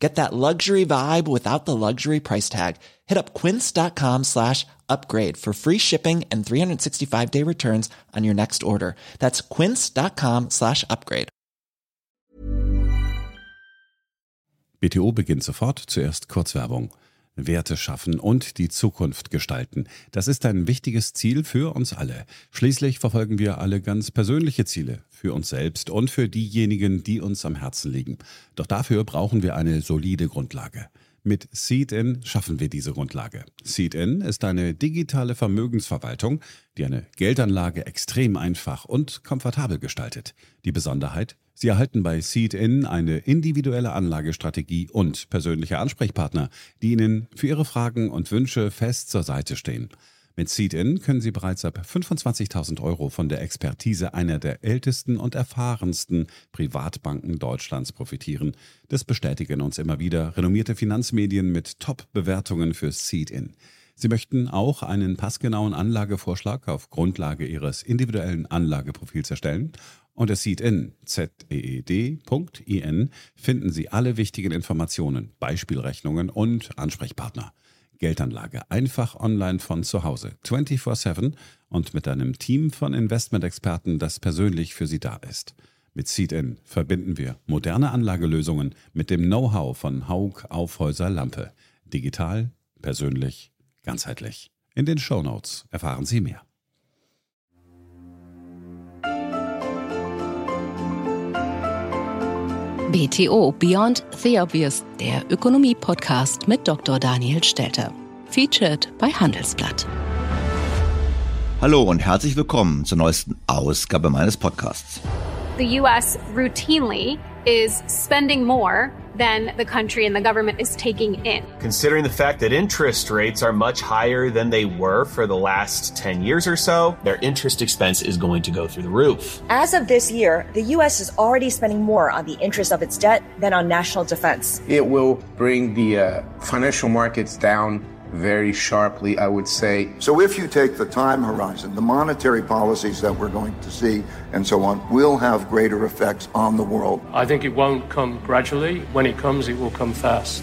Get that luxury vibe without the luxury price tag. Hit up quince.com slash upgrade for free shipping and 365 day returns on your next order. That's quince.com slash upgrade. BTO beginnt sofort. Zuerst Kurzwerbung. Werte schaffen und die Zukunft gestalten. Das ist ein wichtiges Ziel für uns alle. Schließlich verfolgen wir alle ganz persönliche Ziele für uns selbst und für diejenigen, die uns am Herzen liegen. Doch dafür brauchen wir eine solide Grundlage. Mit Seed-In schaffen wir diese Grundlage. Seed-In ist eine digitale Vermögensverwaltung, die eine Geldanlage extrem einfach und komfortabel gestaltet. Die Besonderheit? Sie erhalten bei Seed-In eine individuelle Anlagestrategie und persönliche Ansprechpartner, die Ihnen für Ihre Fragen und Wünsche fest zur Seite stehen. Mit Seed-In können Sie bereits ab 25.000 Euro von der Expertise einer der ältesten und erfahrensten Privatbanken Deutschlands profitieren. Das bestätigen uns immer wieder renommierte Finanzmedien mit Top-Bewertungen für Seed-In. Sie möchten auch einen passgenauen Anlagevorschlag auf Grundlage Ihres individuellen Anlageprofils erstellen? Unter Seed-In, Z-E-E-D.in, finden Sie alle wichtigen Informationen, Beispielrechnungen und Ansprechpartner. Geldanlage einfach online von zu Hause, 24/7 und mit einem Team von Investmentexperten, das persönlich für Sie da ist. Mit Seed-In verbinden wir moderne Anlagelösungen mit dem Know-how von Haug Aufhäuser Lampe. Digital, persönlich, ganzheitlich. In den Show Notes erfahren Sie mehr. BTO Beyond the Obvious, der Ökonomie-Podcast mit Dr. Daniel Stelter. Featured bei Handelsblatt. Hallo und herzlich willkommen zur neuesten Ausgabe meines Podcasts. The US routinely is spending more than the country and the government is taking in. Considering the fact that interest rates are much higher than they were for the last 10 years or so, their interest expense is going to go through the roof. As of this year, the U.S. is already spending more on the interest of its debt than on national defense. It will bring the uh, financial markets down very sharply, I would say. So if you take the time horizon, the monetary policies that we're going to see and so on will have greater effects on the world. I think it won't come gradually. When it comes, it will come fast.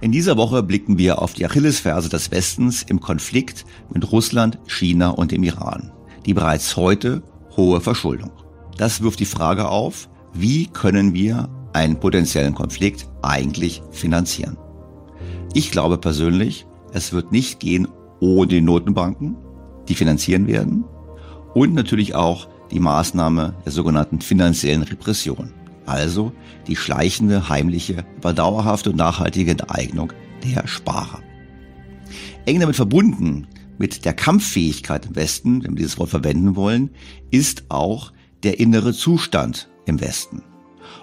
In dieser Woche blicken wir auf die Achillesferse des Westens im Konflikt mit Russland, China und dem Iran. Die bereits heute hohe Verschuldung. Das wirft die Frage auf, wie können wir einen potenziellen Konflikt eigentlich finanzieren? Ich glaube persönlich, es wird nicht gehen ohne die Notenbanken, die finanzieren werden und natürlich auch die Maßnahme der sogenannten finanziellen Repression. Also die schleichende, heimliche, aber dauerhafte und nachhaltige Enteignung der Sparer. Eng damit verbunden mit der Kampffähigkeit im Westen, wenn wir dieses Wort verwenden wollen, ist auch der innere Zustand im Westen.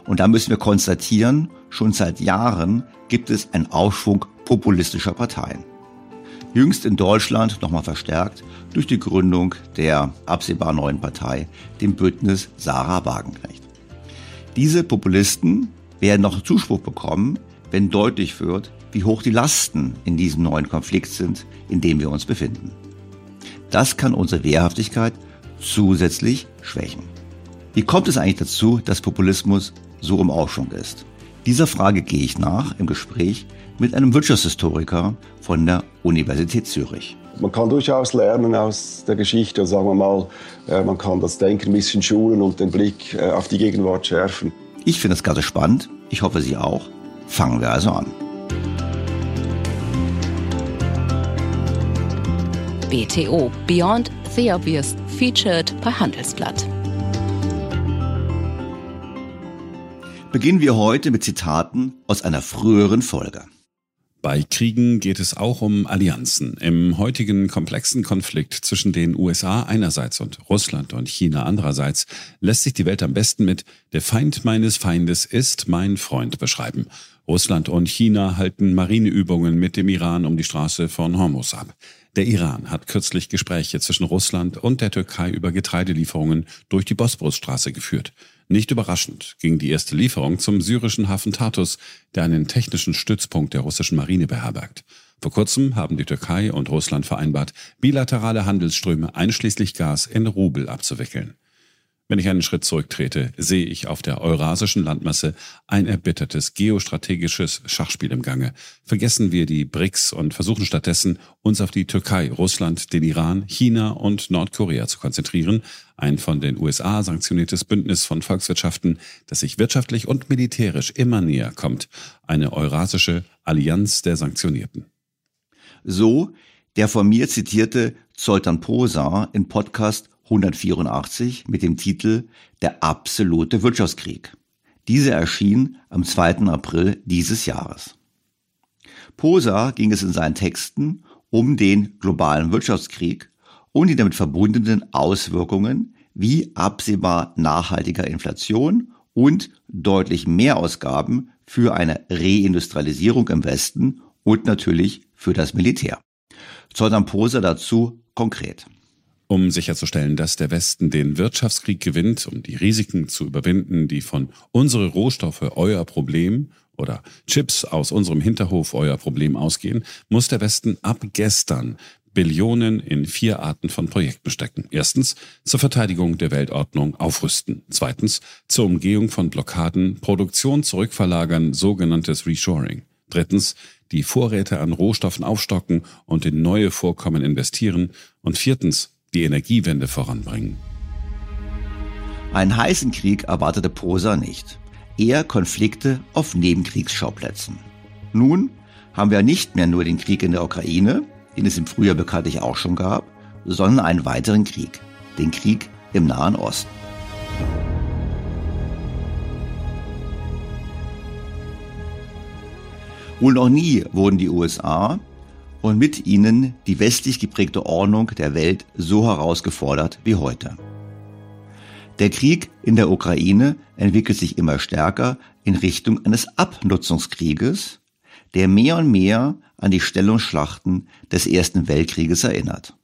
Und da müssen wir konstatieren, schon seit Jahren gibt es einen Aufschwung populistischer Parteien. Jüngst in Deutschland nochmal verstärkt durch die Gründung der absehbar neuen Partei, dem Bündnis Sarah Wagenknecht. Diese Populisten werden noch Zuspruch bekommen, wenn deutlich wird, wie hoch die Lasten in diesem neuen Konflikt sind, in dem wir uns befinden. Das kann unsere Wehrhaftigkeit zusätzlich schwächen. Wie kommt es eigentlich dazu, dass Populismus so im Aufschwung ist? Dieser Frage gehe ich nach im Gespräch mit einem Wirtschaftshistoriker von der Universität Zürich. Man kann durchaus lernen aus der Geschichte, sagen wir mal, äh, man kann das Denken ein bisschen schulen und den Blick äh, auf die Gegenwart schärfen. Ich finde das Ganze spannend. Ich hoffe, Sie auch. Fangen wir also an. BTO Beyond the Obvious featured bei Handelsblatt. Beginnen wir heute mit Zitaten aus einer früheren Folge. Bei Kriegen geht es auch um Allianzen. Im heutigen komplexen Konflikt zwischen den USA einerseits und Russland und China andererseits lässt sich die Welt am besten mit Der Feind meines Feindes ist mein Freund beschreiben. Russland und China halten Marineübungen mit dem Iran um die Straße von Hormuz ab. Der Iran hat kürzlich Gespräche zwischen Russland und der Türkei über Getreidelieferungen durch die Bosporusstraße geführt. Nicht überraschend ging die erste Lieferung zum syrischen Hafen Tartus, der einen technischen Stützpunkt der russischen Marine beherbergt. Vor kurzem haben die Türkei und Russland vereinbart, bilaterale Handelsströme einschließlich Gas in Rubel abzuwickeln. Wenn ich einen Schritt zurücktrete, sehe ich auf der eurasischen Landmasse ein erbittertes geostrategisches Schachspiel im Gange. Vergessen wir die BRICS und versuchen stattdessen, uns auf die Türkei, Russland, den Iran, China und Nordkorea zu konzentrieren, ein von den USA sanktioniertes Bündnis von Volkswirtschaften, das sich wirtschaftlich und militärisch immer näher kommt, eine eurasische Allianz der Sanktionierten. So der von mir zitierte Zoltan Posa in Podcast 184 mit dem Titel Der absolute Wirtschaftskrieg. Diese erschien am 2. April dieses Jahres. Posa ging es in seinen Texten um den globalen Wirtschaftskrieg und die damit verbundenen Auswirkungen wie absehbar nachhaltiger Inflation und deutlich mehr Ausgaben für eine Reindustrialisierung im Westen und natürlich für das Militär. Zoltan Posa dazu konkret. Um sicherzustellen, dass der Westen den Wirtschaftskrieg gewinnt, um die Risiken zu überwinden, die von unsere Rohstoffe euer Problem oder Chips aus unserem Hinterhof euer Problem ausgehen, muss der Westen ab gestern Billionen in vier Arten von Projekten stecken. Erstens zur Verteidigung der Weltordnung aufrüsten. Zweitens zur Umgehung von Blockaden, Produktion zurückverlagern, sogenanntes Reshoring. Drittens die Vorräte an Rohstoffen aufstocken und in neue Vorkommen investieren. Und viertens die Energiewende voranbringen. Einen heißen Krieg erwartete Posa nicht. Eher Konflikte auf Nebenkriegsschauplätzen. Nun haben wir nicht mehr nur den Krieg in der Ukraine, den es im Frühjahr bekanntlich auch schon gab, sondern einen weiteren Krieg, den Krieg im Nahen Osten. Wohl noch nie wurden die USA und mit ihnen die westlich geprägte Ordnung der Welt so herausgefordert wie heute. Der Krieg in der Ukraine entwickelt sich immer stärker in Richtung eines Abnutzungskrieges, der mehr und mehr an die Stellungsschlachten des Ersten Weltkrieges erinnert.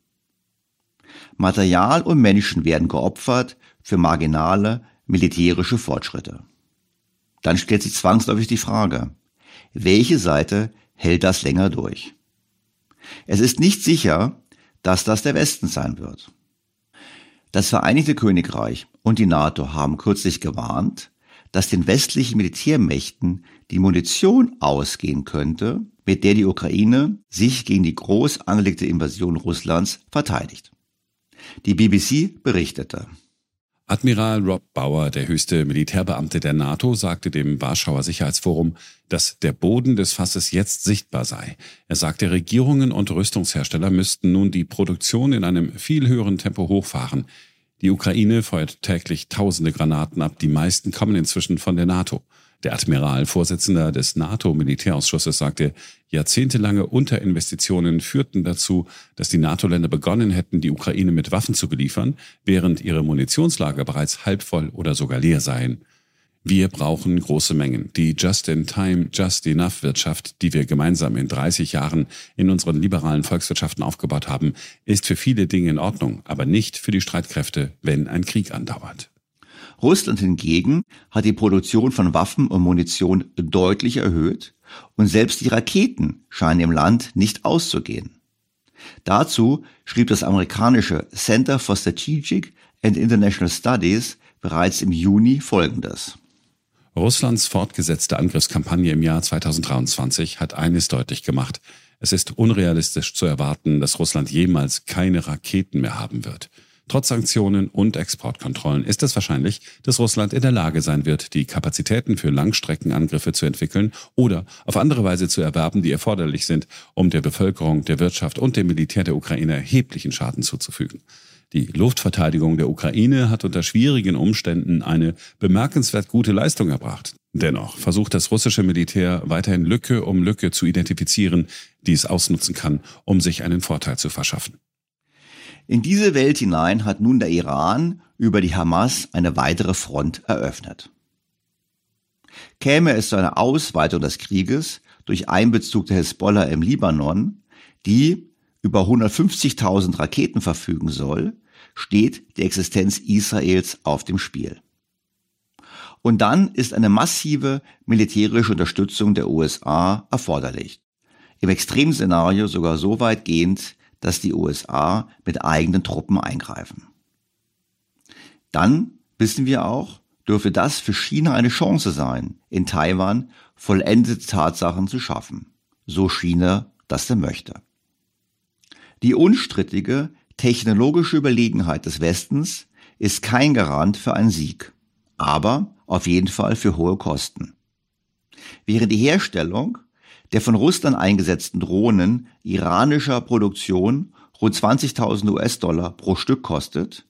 Material und Menschen werden geopfert für marginale militärische Fortschritte. Dann stellt sich zwangsläufig die Frage, welche Seite hält das länger durch? Es ist nicht sicher, dass das der Westen sein wird. Das Vereinigte Königreich und die NATO haben kürzlich gewarnt, dass den westlichen Militärmächten die Munition ausgehen könnte, mit der die Ukraine sich gegen die groß angelegte Invasion Russlands verteidigt. Die BBC berichtete. Admiral Rob Bauer, der höchste Militärbeamte der NATO, sagte dem Warschauer Sicherheitsforum, dass der Boden des Fasses jetzt sichtbar sei. Er sagte, Regierungen und Rüstungshersteller müssten nun die Produktion in einem viel höheren Tempo hochfahren. Die Ukraine feuert täglich tausende Granaten ab, die meisten kommen inzwischen von der NATO. Der Admiral, Vorsitzender des NATO-Militärausschusses, sagte, jahrzehntelange Unterinvestitionen führten dazu, dass die NATO-Länder begonnen hätten, die Ukraine mit Waffen zu beliefern, während ihre Munitionslager bereits halb voll oder sogar leer seien. Wir brauchen große Mengen. Die Just-in-Time, Just-Enough-Wirtschaft, die wir gemeinsam in 30 Jahren in unseren liberalen Volkswirtschaften aufgebaut haben, ist für viele Dinge in Ordnung, aber nicht für die Streitkräfte, wenn ein Krieg andauert. Russland hingegen hat die Produktion von Waffen und Munition deutlich erhöht und selbst die Raketen scheinen im Land nicht auszugehen. Dazu schrieb das amerikanische Center for Strategic and International Studies bereits im Juni Folgendes. Russlands fortgesetzte Angriffskampagne im Jahr 2023 hat eines deutlich gemacht. Es ist unrealistisch zu erwarten, dass Russland jemals keine Raketen mehr haben wird. Trotz Sanktionen und Exportkontrollen ist es wahrscheinlich, dass Russland in der Lage sein wird, die Kapazitäten für Langstreckenangriffe zu entwickeln oder auf andere Weise zu erwerben, die erforderlich sind, um der Bevölkerung, der Wirtschaft und dem Militär der Ukraine erheblichen Schaden zuzufügen. Die Luftverteidigung der Ukraine hat unter schwierigen Umständen eine bemerkenswert gute Leistung erbracht. Dennoch versucht das russische Militär weiterhin Lücke um Lücke zu identifizieren, die es ausnutzen kann, um sich einen Vorteil zu verschaffen. In diese Welt hinein hat nun der Iran über die Hamas eine weitere Front eröffnet. Käme es zu einer Ausweitung des Krieges durch Einbezug der Hisbollah im Libanon, die über 150.000 Raketen verfügen soll, steht die Existenz Israels auf dem Spiel. Und dann ist eine massive militärische Unterstützung der USA erforderlich. Im Extremszenario sogar so weit gehend, dass die USA mit eigenen Truppen eingreifen. Dann wissen wir auch, dürfe das für China eine Chance sein, in Taiwan vollendete Tatsachen zu schaffen, so China das denn möchte. Die unstrittige technologische Überlegenheit des Westens ist kein Garant für einen Sieg, aber auf jeden Fall für hohe Kosten. Während die Herstellung der von Russland eingesetzten Drohnen iranischer Produktion rund 20.000 US-Dollar pro Stück kostet,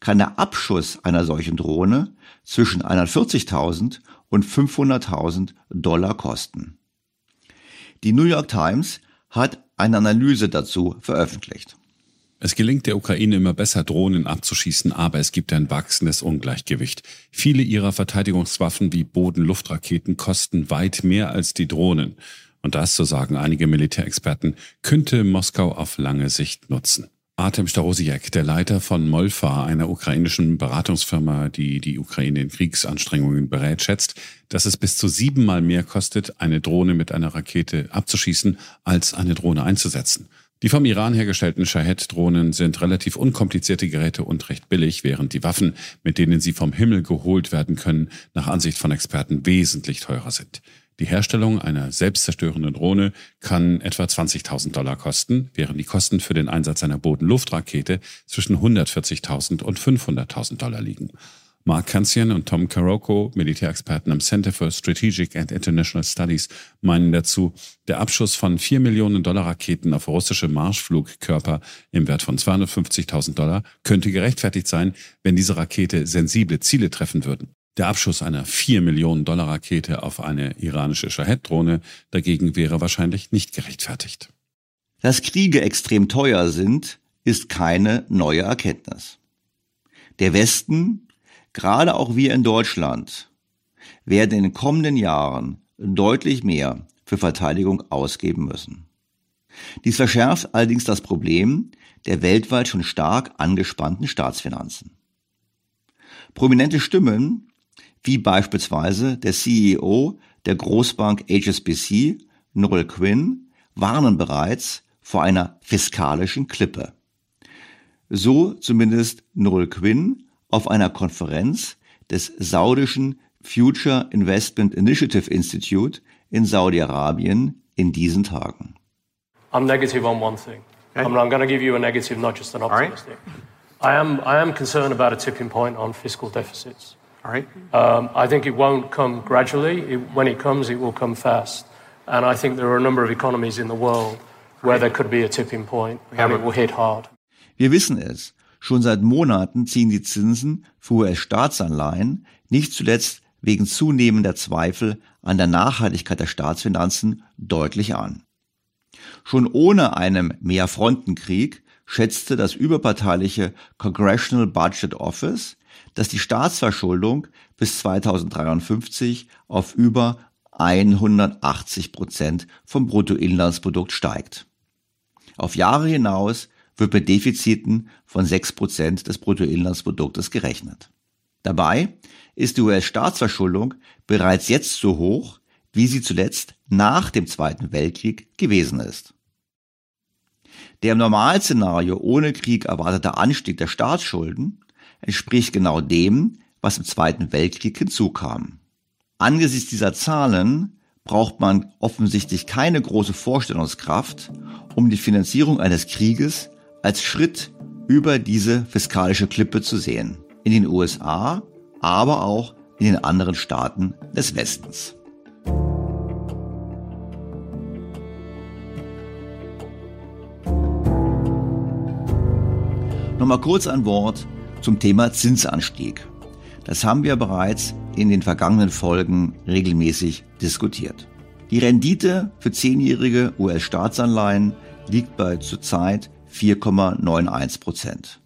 kann der Abschuss einer solchen Drohne zwischen 140.000 und 500.000 Dollar kosten. Die New York Times hat eine Analyse dazu veröffentlicht. Es gelingt der Ukraine immer besser, Drohnen abzuschießen, aber es gibt ein wachsendes Ungleichgewicht. Viele ihrer Verteidigungswaffen wie Boden-Luftraketen kosten weit mehr als die Drohnen. Und das, so sagen einige Militärexperten, könnte Moskau auf lange Sicht nutzen. Artem Starosiak, der Leiter von Molfa, einer ukrainischen Beratungsfirma, die die Ukraine in Kriegsanstrengungen berät, schätzt, dass es bis zu siebenmal mehr kostet, eine Drohne mit einer Rakete abzuschießen, als eine Drohne einzusetzen. Die vom Iran hergestellten Shahed-Drohnen sind relativ unkomplizierte Geräte und recht billig, während die Waffen, mit denen sie vom Himmel geholt werden können, nach Ansicht von Experten wesentlich teurer sind. Die Herstellung einer selbstzerstörenden Drohne kann etwa 20.000 Dollar kosten, während die Kosten für den Einsatz einer Boden-Luft-Rakete zwischen 140.000 und 500.000 Dollar liegen. Mark Kansian und Tom Karoko, Militärexperten am Center for Strategic and International Studies, meinen dazu, der Abschuss von 4 Millionen Dollar Raketen auf russische Marschflugkörper im Wert von 250.000 Dollar könnte gerechtfertigt sein, wenn diese Rakete sensible Ziele treffen würden. Der Abschuss einer 4 Millionen Dollar Rakete auf eine iranische Shahed-Drohne dagegen wäre wahrscheinlich nicht gerechtfertigt. Dass Kriege extrem teuer sind, ist keine neue Erkenntnis. Der Westen, gerade auch wir in Deutschland, werden in den kommenden Jahren deutlich mehr für Verteidigung ausgeben müssen. Dies verschärft allerdings das Problem der weltweit schon stark angespannten Staatsfinanzen. Prominente Stimmen wie beispielsweise der CEO der Großbank HSBC, Noel Quinn, warnen bereits vor einer fiskalischen Klippe. So zumindest Noel Quinn auf einer Konferenz des saudischen Future Investment Initiative Institute in Saudi-Arabien in diesen Tagen. I'm negative on one thing. Okay. I'm, I'm going to give you a negative, not just an optimistic. Right. I am I am concerned about a tipping point on fiscal deficits. All right. Um, I think it won't come gradually. It, when it comes, it will come fast. And I think there are a number of economies in the world where there could be a tipping point and it will hit hard. Wir wissen es. Schon seit Monaten ziehen die Zinsen für US-Staatsanleihen, nicht zuletzt wegen zunehmender Zweifel an der Nachhaltigkeit der Staatsfinanzen, deutlich an. Schon ohne einem Mehrfrontenkrieg schätzte das überparteiliche Congressional Budget Office dass die Staatsverschuldung bis 2053 auf über 180 Prozent vom Bruttoinlandsprodukt steigt. Auf Jahre hinaus wird mit Defiziten von 6 Prozent des Bruttoinlandsproduktes gerechnet. Dabei ist die US-Staatsverschuldung bereits jetzt so hoch, wie sie zuletzt nach dem Zweiten Weltkrieg gewesen ist. Der im Normalszenario ohne Krieg erwartete Anstieg der Staatsschulden entspricht genau dem, was im Zweiten Weltkrieg hinzukam. Angesichts dieser Zahlen braucht man offensichtlich keine große Vorstellungskraft, um die Finanzierung eines Krieges als Schritt über diese fiskalische Klippe zu sehen. In den USA, aber auch in den anderen Staaten des Westens. Nochmal kurz ein Wort zum Thema Zinsanstieg. Das haben wir bereits in den vergangenen Folgen regelmäßig diskutiert. Die Rendite für zehnjährige US-Staatsanleihen liegt bei zurzeit 4,91 Prozent.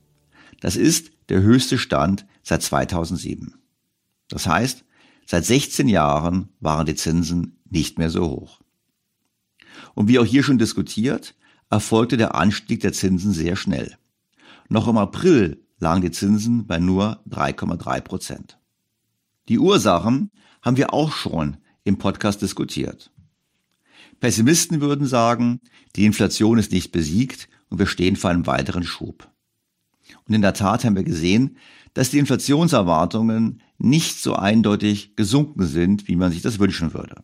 Das ist der höchste Stand seit 2007. Das heißt, seit 16 Jahren waren die Zinsen nicht mehr so hoch. Und wie auch hier schon diskutiert, erfolgte der Anstieg der Zinsen sehr schnell. Noch im April lagen die Zinsen bei nur 3,3 Prozent. Die Ursachen haben wir auch schon im Podcast diskutiert. Pessimisten würden sagen, die Inflation ist nicht besiegt und wir stehen vor einem weiteren Schub. Und in der Tat haben wir gesehen, dass die Inflationserwartungen nicht so eindeutig gesunken sind, wie man sich das wünschen würde.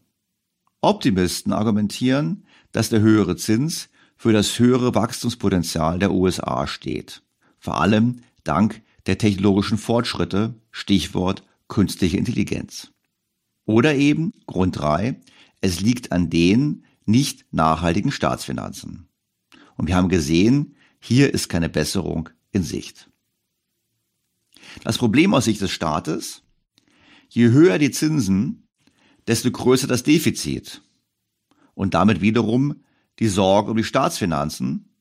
Optimisten argumentieren, dass der höhere Zins für das höhere Wachstumspotenzial der USA steht. Vor allem dank der technologischen Fortschritte, Stichwort künstliche Intelligenz. Oder eben Grund drei: es liegt an den nicht nachhaltigen Staatsfinanzen. Und wir haben gesehen, hier ist keine Besserung in Sicht. Das Problem aus Sicht des Staates, je höher die Zinsen, desto größer das Defizit und damit wiederum die Sorge um die Staatsfinanzen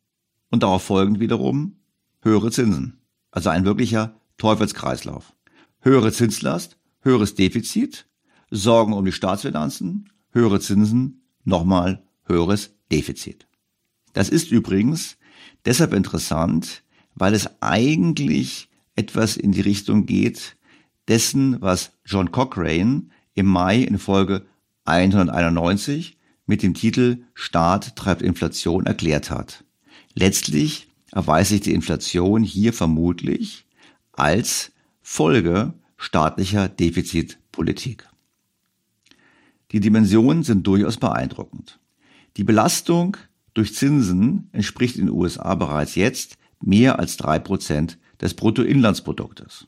und darauf folgend wiederum höhere Zinsen. Also ein wirklicher Teufelskreislauf. Höhere Zinslast, höheres Defizit, Sorgen um die Staatsfinanzen, höhere Zinsen, nochmal höheres Defizit. Das ist übrigens deshalb interessant, weil es eigentlich etwas in die Richtung geht dessen, was John Cochrane im Mai in Folge 191 mit dem Titel Staat treibt Inflation erklärt hat. Letztlich erweist sich die Inflation hier vermutlich als Folge staatlicher Defizitpolitik. Die Dimensionen sind durchaus beeindruckend. Die Belastung durch Zinsen entspricht in den USA bereits jetzt mehr als drei Prozent des Bruttoinlandsproduktes.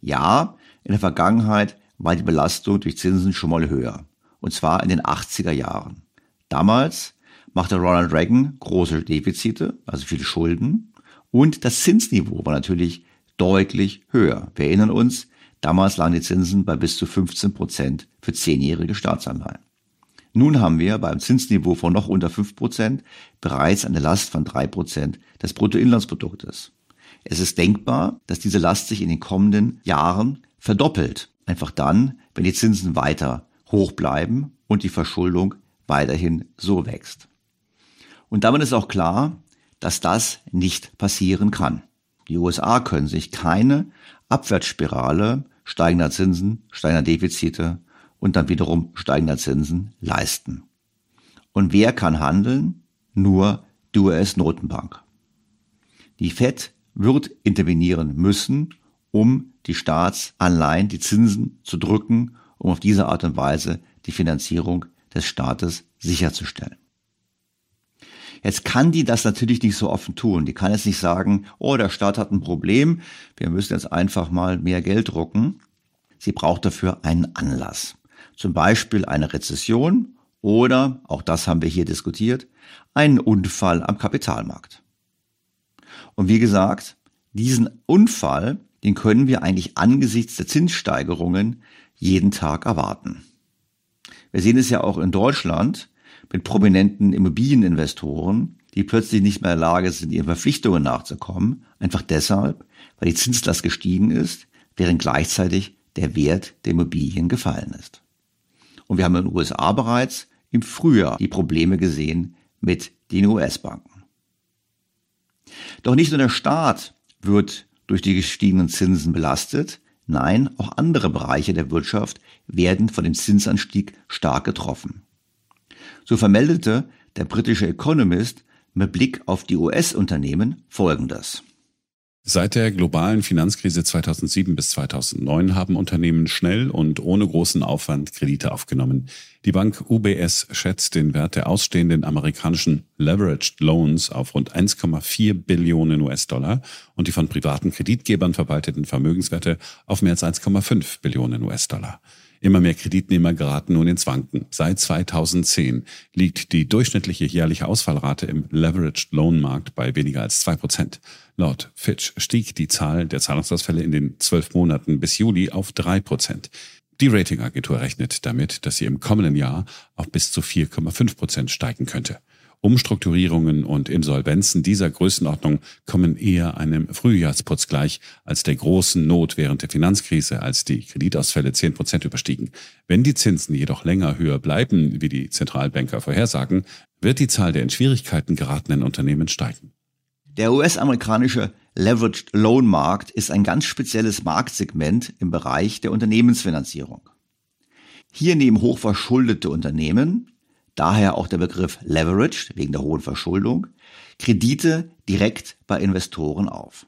Ja, in der Vergangenheit war die Belastung durch Zinsen schon mal höher, und zwar in den 80er Jahren. Damals machte Ronald Reagan große Defizite, also viele Schulden, und das Zinsniveau war natürlich deutlich höher. Wir erinnern uns, damals lagen die Zinsen bei bis zu 15 Prozent für zehnjährige Staatsanleihen. Nun haben wir beim Zinsniveau von noch unter 5 Prozent bereits eine Last von 3 Prozent des Bruttoinlandsproduktes. Es ist denkbar, dass diese Last sich in den kommenden Jahren verdoppelt. Einfach dann, wenn die Zinsen weiter hoch bleiben und die Verschuldung weiterhin so wächst. Und damit ist auch klar, dass das nicht passieren kann. Die USA können sich keine Abwärtsspirale steigender Zinsen, steigender Defizite und dann wiederum steigender Zinsen leisten. Und wer kann handeln? Nur die US-Notenbank. Die Fed wird intervenieren müssen, um die Staatsanleihen, die Zinsen zu drücken, um auf diese Art und Weise die Finanzierung des Staates sicherzustellen. Jetzt kann die das natürlich nicht so offen tun. Die kann jetzt nicht sagen, oh, der Staat hat ein Problem, wir müssen jetzt einfach mal mehr Geld drucken. Sie braucht dafür einen Anlass. Zum Beispiel eine Rezession oder, auch das haben wir hier diskutiert, einen Unfall am Kapitalmarkt. Und wie gesagt, diesen Unfall, den können wir eigentlich angesichts der Zinssteigerungen jeden Tag erwarten. Wir sehen es ja auch in Deutschland mit prominenten Immobilieninvestoren, die plötzlich nicht mehr in der Lage sind, ihren Verpflichtungen nachzukommen, einfach deshalb, weil die Zinslast gestiegen ist, während gleichzeitig der Wert der Immobilien gefallen ist. Und wir haben in den USA bereits im Frühjahr die Probleme gesehen mit den US-Banken. Doch nicht nur der Staat wird durch die gestiegenen Zinsen belastet, nein, auch andere Bereiche der Wirtschaft werden von dem Zinsanstieg stark getroffen. So vermeldete der britische Economist mit Blick auf die US-Unternehmen Folgendes. Seit der globalen Finanzkrise 2007 bis 2009 haben Unternehmen schnell und ohne großen Aufwand Kredite aufgenommen. Die Bank UBS schätzt den Wert der ausstehenden amerikanischen Leveraged Loans auf rund 1,4 Billionen US-Dollar und die von privaten Kreditgebern verwalteten Vermögenswerte auf mehr als 1,5 Billionen US-Dollar. Immer mehr Kreditnehmer geraten nun ins Wanken. Seit 2010 liegt die durchschnittliche jährliche Ausfallrate im Leveraged Loan Markt bei weniger als zwei Prozent. Laut Fitch stieg die Zahl der Zahlungsausfälle in den zwölf Monaten bis Juli auf drei Prozent. Die Ratingagentur rechnet damit, dass sie im kommenden Jahr auf bis zu 4,5 Prozent steigen könnte. Umstrukturierungen und Insolvenzen dieser Größenordnung kommen eher einem Frühjahrsputz gleich als der großen Not während der Finanzkrise, als die Kreditausfälle 10 Prozent überstiegen. Wenn die Zinsen jedoch länger höher bleiben, wie die Zentralbanker vorhersagen, wird die Zahl der in Schwierigkeiten geratenen Unternehmen steigen. Der US-amerikanische Leveraged Loan Markt ist ein ganz spezielles Marktsegment im Bereich der Unternehmensfinanzierung. Hier nehmen hochverschuldete Unternehmen, daher auch der Begriff Leveraged wegen der hohen Verschuldung, Kredite direkt bei Investoren auf.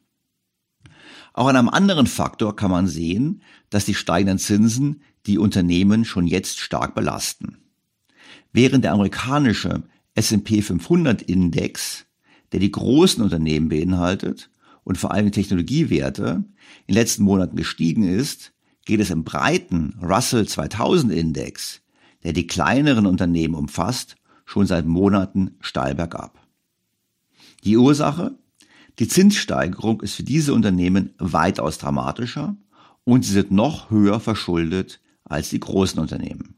Auch an einem anderen Faktor kann man sehen, dass die steigenden Zinsen die Unternehmen schon jetzt stark belasten. Während der amerikanische S&P 500 Index der die großen Unternehmen beinhaltet und vor allem die Technologiewerte, in den letzten Monaten gestiegen ist, geht es im breiten Russell 2000 Index, der die kleineren Unternehmen umfasst, schon seit Monaten steil bergab. Die Ursache? Die Zinssteigerung ist für diese Unternehmen weitaus dramatischer und sie sind noch höher verschuldet als die großen Unternehmen.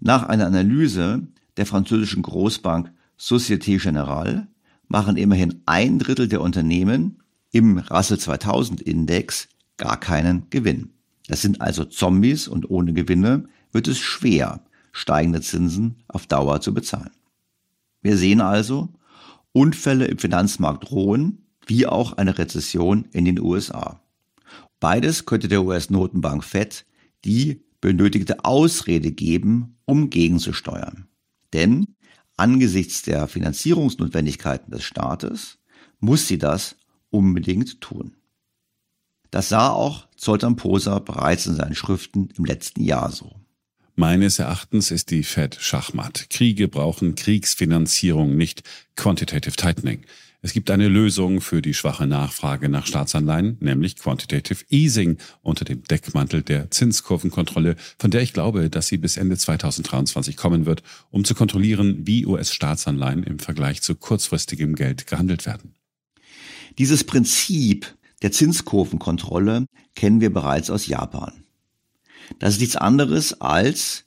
Nach einer Analyse der französischen Großbank Société Générale machen immerhin ein Drittel der Unternehmen im Russell 2000 Index gar keinen Gewinn. Das sind also Zombies und ohne Gewinne wird es schwer, steigende Zinsen auf Dauer zu bezahlen. Wir sehen also, Unfälle im Finanzmarkt drohen, wie auch eine Rezession in den USA. Beides könnte der US-Notenbank Fed die benötigte Ausrede geben, um gegenzusteuern. Denn angesichts der Finanzierungsnotwendigkeiten des Staates muss sie das unbedingt tun. Das sah auch Zoltan Poser bereits in seinen Schriften im letzten Jahr so. Meines Erachtens ist die Fed Schachmatt. Kriege brauchen Kriegsfinanzierung, nicht Quantitative Tightening. Es gibt eine Lösung für die schwache Nachfrage nach Staatsanleihen, nämlich Quantitative Easing unter dem Deckmantel der Zinskurvenkontrolle, von der ich glaube, dass sie bis Ende 2023 kommen wird, um zu kontrollieren, wie US-Staatsanleihen im Vergleich zu kurzfristigem Geld gehandelt werden. Dieses Prinzip der Zinskurvenkontrolle kennen wir bereits aus Japan. Das ist nichts anderes als,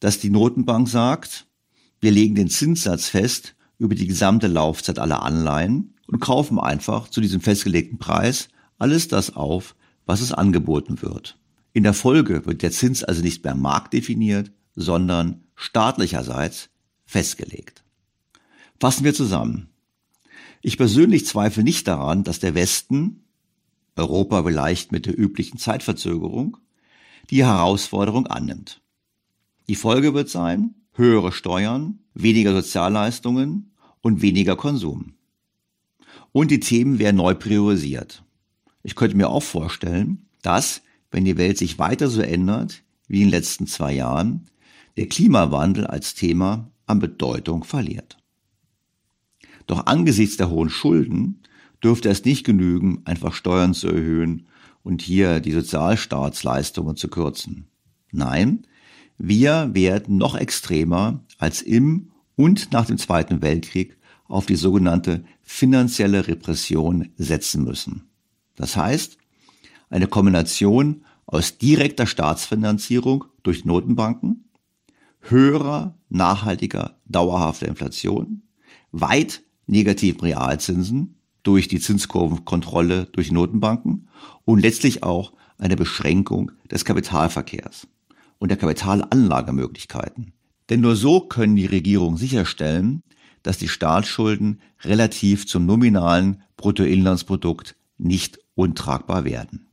dass die Notenbank sagt, wir legen den Zinssatz fest über die gesamte Laufzeit aller Anleihen und kaufen einfach zu diesem festgelegten Preis alles das auf, was es angeboten wird. In der Folge wird der Zins also nicht mehr marktdefiniert, sondern staatlicherseits festgelegt. Fassen wir zusammen. Ich persönlich zweifle nicht daran, dass der Westen, Europa vielleicht mit der üblichen Zeitverzögerung, die Herausforderung annimmt. Die Folge wird sein, höhere Steuern, weniger Sozialleistungen und weniger Konsum. Und die Themen werden neu priorisiert. Ich könnte mir auch vorstellen, dass, wenn die Welt sich weiter so ändert wie in den letzten zwei Jahren, der Klimawandel als Thema an Bedeutung verliert. Doch angesichts der hohen Schulden dürfte es nicht genügen, einfach Steuern zu erhöhen und hier die Sozialstaatsleistungen zu kürzen. Nein, wir werden noch extremer als im und nach dem Zweiten Weltkrieg auf die sogenannte finanzielle Repression setzen müssen. Das heißt, eine Kombination aus direkter Staatsfinanzierung durch Notenbanken, höherer, nachhaltiger, dauerhafter Inflation, weit negativen Realzinsen durch die Zinskurvenkontrolle durch Notenbanken und letztlich auch eine Beschränkung des Kapitalverkehrs und der Kapitalanlagemöglichkeiten. Denn nur so können die Regierungen sicherstellen, dass die Staatsschulden relativ zum nominalen Bruttoinlandsprodukt nicht untragbar werden.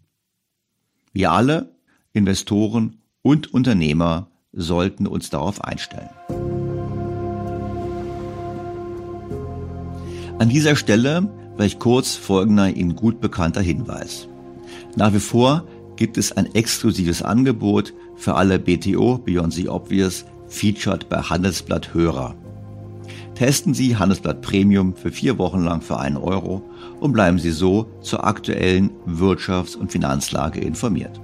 Wir alle, Investoren und Unternehmer, sollten uns darauf einstellen. An dieser Stelle vielleicht kurz folgender Ihnen gut bekannter Hinweis. Nach wie vor gibt es ein exklusives Angebot für alle BTO Beyond the Obvious featured bei Handelsblatt Hörer. Testen Sie Handelsblatt Premium für vier Wochen lang für einen Euro und bleiben Sie so zur aktuellen Wirtschafts- und Finanzlage informiert.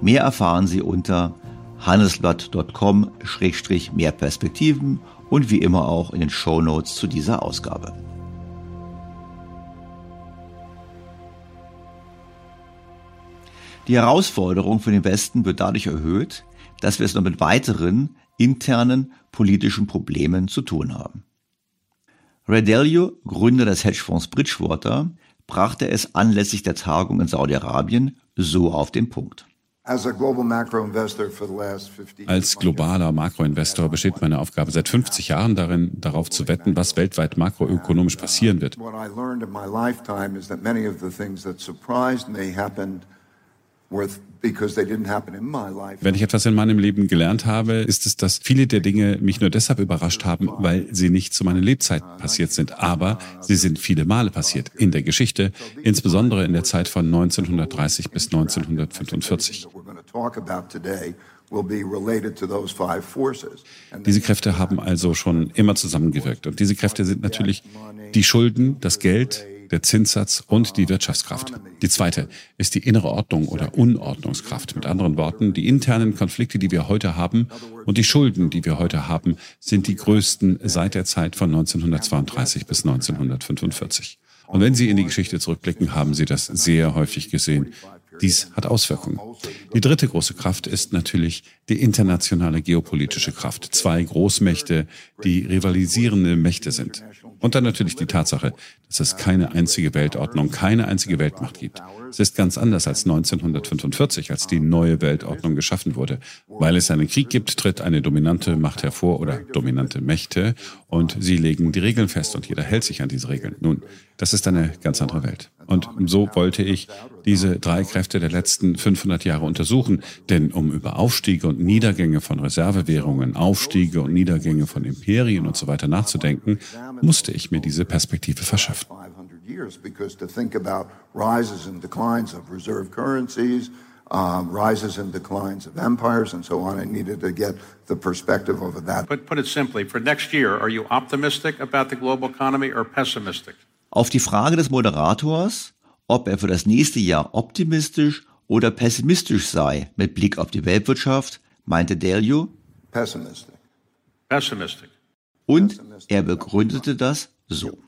Mehr erfahren Sie unter handelsblatt.com-mehr Perspektiven und wie immer auch in den Show Notes zu dieser Ausgabe. Die Herausforderung für den Westen wird dadurch erhöht, dass wir es noch mit weiteren internen politischen Problemen zu tun haben. Ray Dalio, Gründer des Hedgefonds Bridgewater, brachte es anlässlich der Tagung in Saudi-Arabien so auf den Punkt. Als globaler Makroinvestor besteht meine Aufgabe seit 50 Jahren darin, darauf zu wetten, was weltweit makroökonomisch passieren wird. Wenn ich etwas in meinem Leben gelernt habe, ist es, dass viele der Dinge mich nur deshalb überrascht haben, weil sie nicht zu meiner Lebzeit passiert sind. Aber sie sind viele Male passiert in der Geschichte, insbesondere in der Zeit von 1930 bis 1945. Diese Kräfte haben also schon immer zusammengewirkt. Und diese Kräfte sind natürlich die Schulden, das Geld, der Zinssatz und die Wirtschaftskraft. Die zweite ist die innere Ordnung oder Unordnungskraft. Mit anderen Worten, die internen Konflikte, die wir heute haben und die Schulden, die wir heute haben, sind die größten seit der Zeit von 1932 bis 1945. Und wenn Sie in die Geschichte zurückblicken, haben Sie das sehr häufig gesehen. Dies hat Auswirkungen. Die dritte große Kraft ist natürlich die internationale geopolitische Kraft. Zwei Großmächte, die rivalisierende Mächte sind. Und dann natürlich die Tatsache, dass es keine einzige Weltordnung, keine einzige Weltmacht gibt. Es ist ganz anders als 1945, als die neue Weltordnung geschaffen wurde. Weil es einen Krieg gibt, tritt eine dominante Macht hervor oder dominante Mächte und sie legen die Regeln fest und jeder hält sich an diese Regeln. Nun, das ist eine ganz andere Welt. Und so wollte ich diese drei Kräfte der letzten 500 Jahre untersuchen. Denn um über Aufstiege und Niedergänge von Reservewährungen, Aufstiege und Niedergänge von Imperien und so weiter nachzudenken, musste ich mir diese Perspektive verschaffen. Um, rises and declines of empires and so on. I needed to get the perspective over that. But put it simply, for next year, are you optimistic about the global economy or pessimistic? Auf die Frage des Moderators, ob er für das nächste Jahr optimistisch oder pessimistisch sei mit Blick auf die Weltwirtschaft, meinte Delio Pessimistic. Pessimistic. Und er begründete das so.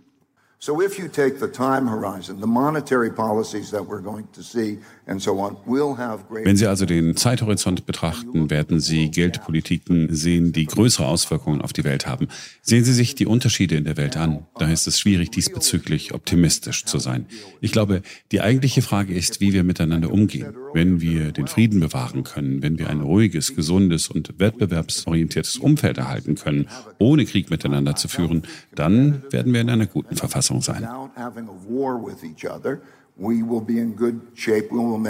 So if you take the time horizon, the monetary policies that we're going to see Wenn Sie also den Zeithorizont betrachten, werden Sie Geldpolitiken sehen, die größere Auswirkungen auf die Welt haben. Sehen Sie sich die Unterschiede in der Welt an. Da ist es schwierig, diesbezüglich optimistisch zu sein. Ich glaube, die eigentliche Frage ist, wie wir miteinander umgehen. Wenn wir den Frieden bewahren können, wenn wir ein ruhiges, gesundes und wettbewerbsorientiertes Umfeld erhalten können, ohne Krieg miteinander zu führen, dann werden wir in einer guten Verfassung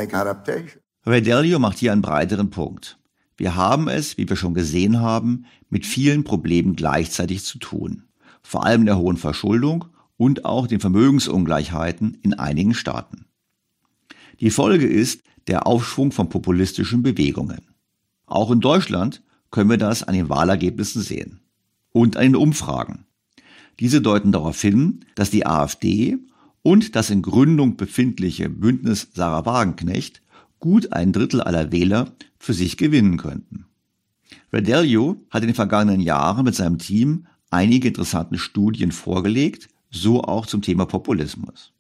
Verfassung sein. Redelio macht hier einen breiteren Punkt. Wir haben es, wie wir schon gesehen haben, mit vielen Problemen gleichzeitig zu tun. Vor allem der hohen Verschuldung und auch den Vermögensungleichheiten in einigen Staaten. Die Folge ist der Aufschwung von populistischen Bewegungen. Auch in Deutschland können wir das an den Wahlergebnissen sehen. Und an den Umfragen. Diese deuten darauf hin, dass die AfD und das in Gründung befindliche Bündnis Sarah Wagenknecht gut ein Drittel aller Wähler für sich gewinnen könnten. Redelio hat in den vergangenen Jahren mit seinem Team einige interessante Studien vorgelegt, so auch zum Thema Populismus.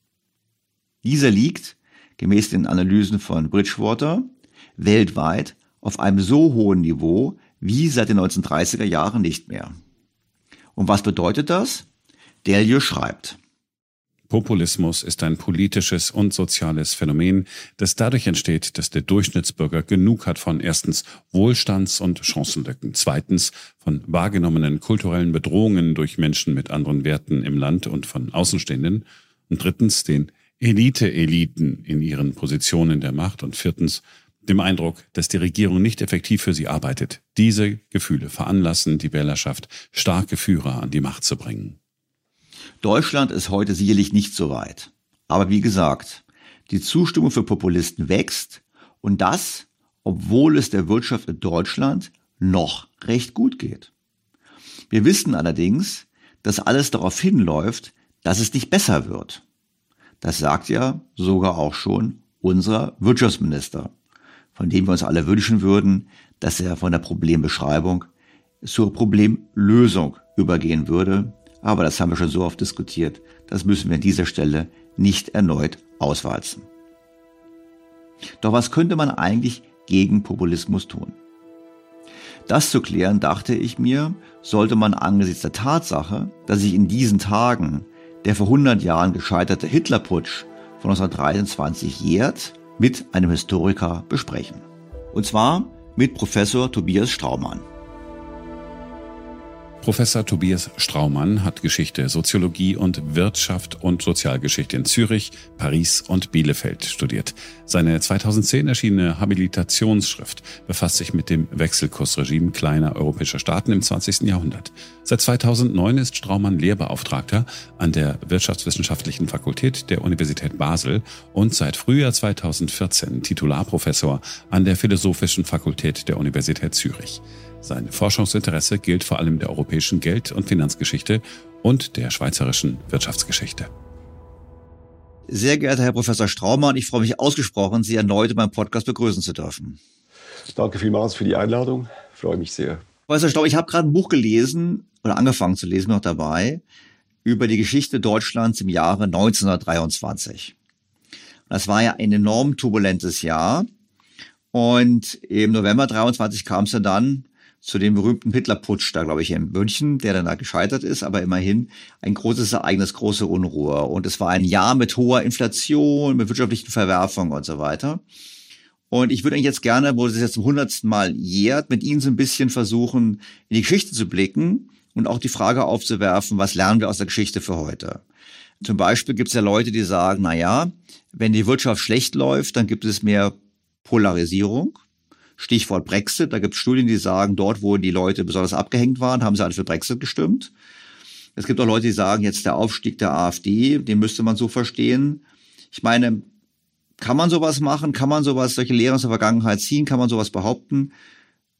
Dieser liegt, gemäß den Analysen von Bridgewater, weltweit auf einem so hohen Niveau wie seit den 1930er Jahren nicht mehr. Und was bedeutet das? Delio schreibt. Populismus ist ein politisches und soziales Phänomen, das dadurch entsteht, dass der Durchschnittsbürger genug hat von erstens Wohlstands- und Chancenlücken, zweitens von wahrgenommenen kulturellen Bedrohungen durch Menschen mit anderen Werten im Land und von Außenstehenden und drittens den Elite-Eliten in ihren Positionen der Macht und viertens dem Eindruck, dass die Regierung nicht effektiv für sie arbeitet. Diese Gefühle veranlassen die Wählerschaft, starke Führer an die Macht zu bringen. Deutschland ist heute sicherlich nicht so weit. Aber wie gesagt, die Zustimmung für Populisten wächst und das, obwohl es der Wirtschaft in Deutschland noch recht gut geht. Wir wissen allerdings, dass alles darauf hinläuft, dass es nicht besser wird. Das sagt ja sogar auch schon unser Wirtschaftsminister von dem wir uns alle wünschen würden, dass er von der Problembeschreibung zur Problemlösung übergehen würde. Aber das haben wir schon so oft diskutiert. Das müssen wir an dieser Stelle nicht erneut auswalzen. Doch was könnte man eigentlich gegen Populismus tun? Das zu klären, dachte ich mir, sollte man angesichts der Tatsache, dass sich in diesen Tagen der vor 100 Jahren gescheiterte Hitlerputsch von 1923 jährt, mit einem Historiker besprechen. Und zwar mit Professor Tobias Straumann. Professor Tobias Straumann hat Geschichte, Soziologie und Wirtschaft und Sozialgeschichte in Zürich, Paris und Bielefeld studiert. Seine 2010 erschienene Habilitationsschrift befasst sich mit dem Wechselkursregime kleiner europäischer Staaten im 20. Jahrhundert. Seit 2009 ist Straumann Lehrbeauftragter an der Wirtschaftswissenschaftlichen Fakultät der Universität Basel und seit Frühjahr 2014 Titularprofessor an der Philosophischen Fakultät der Universität Zürich. Sein Forschungsinteresse gilt vor allem der europäischen Geld- und Finanzgeschichte und der schweizerischen Wirtschaftsgeschichte. Sehr geehrter Herr Professor Straumann, ich freue mich ausgesprochen, Sie erneut in meinem Podcast begrüßen zu dürfen. Danke vielmals für die Einladung. Ich freue mich sehr. Professor Staub, ich habe gerade ein Buch gelesen oder angefangen zu lesen, noch dabei, über die Geschichte Deutschlands im Jahre 1923. Das war ja ein enorm turbulentes Jahr. Und im November 23 kam es dann zu dem berühmten Hitlerputsch da, glaube ich, in München, der dann da gescheitert ist, aber immerhin ein großes Ereignis, große Unruhe. Und es war ein Jahr mit hoher Inflation, mit wirtschaftlichen Verwerfungen und so weiter. Und ich würde eigentlich jetzt gerne, wo es jetzt zum hundertsten Mal jährt, mit Ihnen so ein bisschen versuchen, in die Geschichte zu blicken und auch die Frage aufzuwerfen, was lernen wir aus der Geschichte für heute? Zum Beispiel gibt es ja Leute, die sagen, na ja, wenn die Wirtschaft schlecht läuft, dann gibt es mehr Polarisierung. Stichwort Brexit. Da gibt es Studien, die sagen, dort, wo die Leute besonders abgehängt waren, haben sie alle für Brexit gestimmt. Es gibt auch Leute, die sagen, jetzt der Aufstieg der AfD, den müsste man so verstehen. Ich meine, kann man sowas machen? Kann man sowas, solche Lehren aus der Vergangenheit ziehen? Kann man sowas behaupten?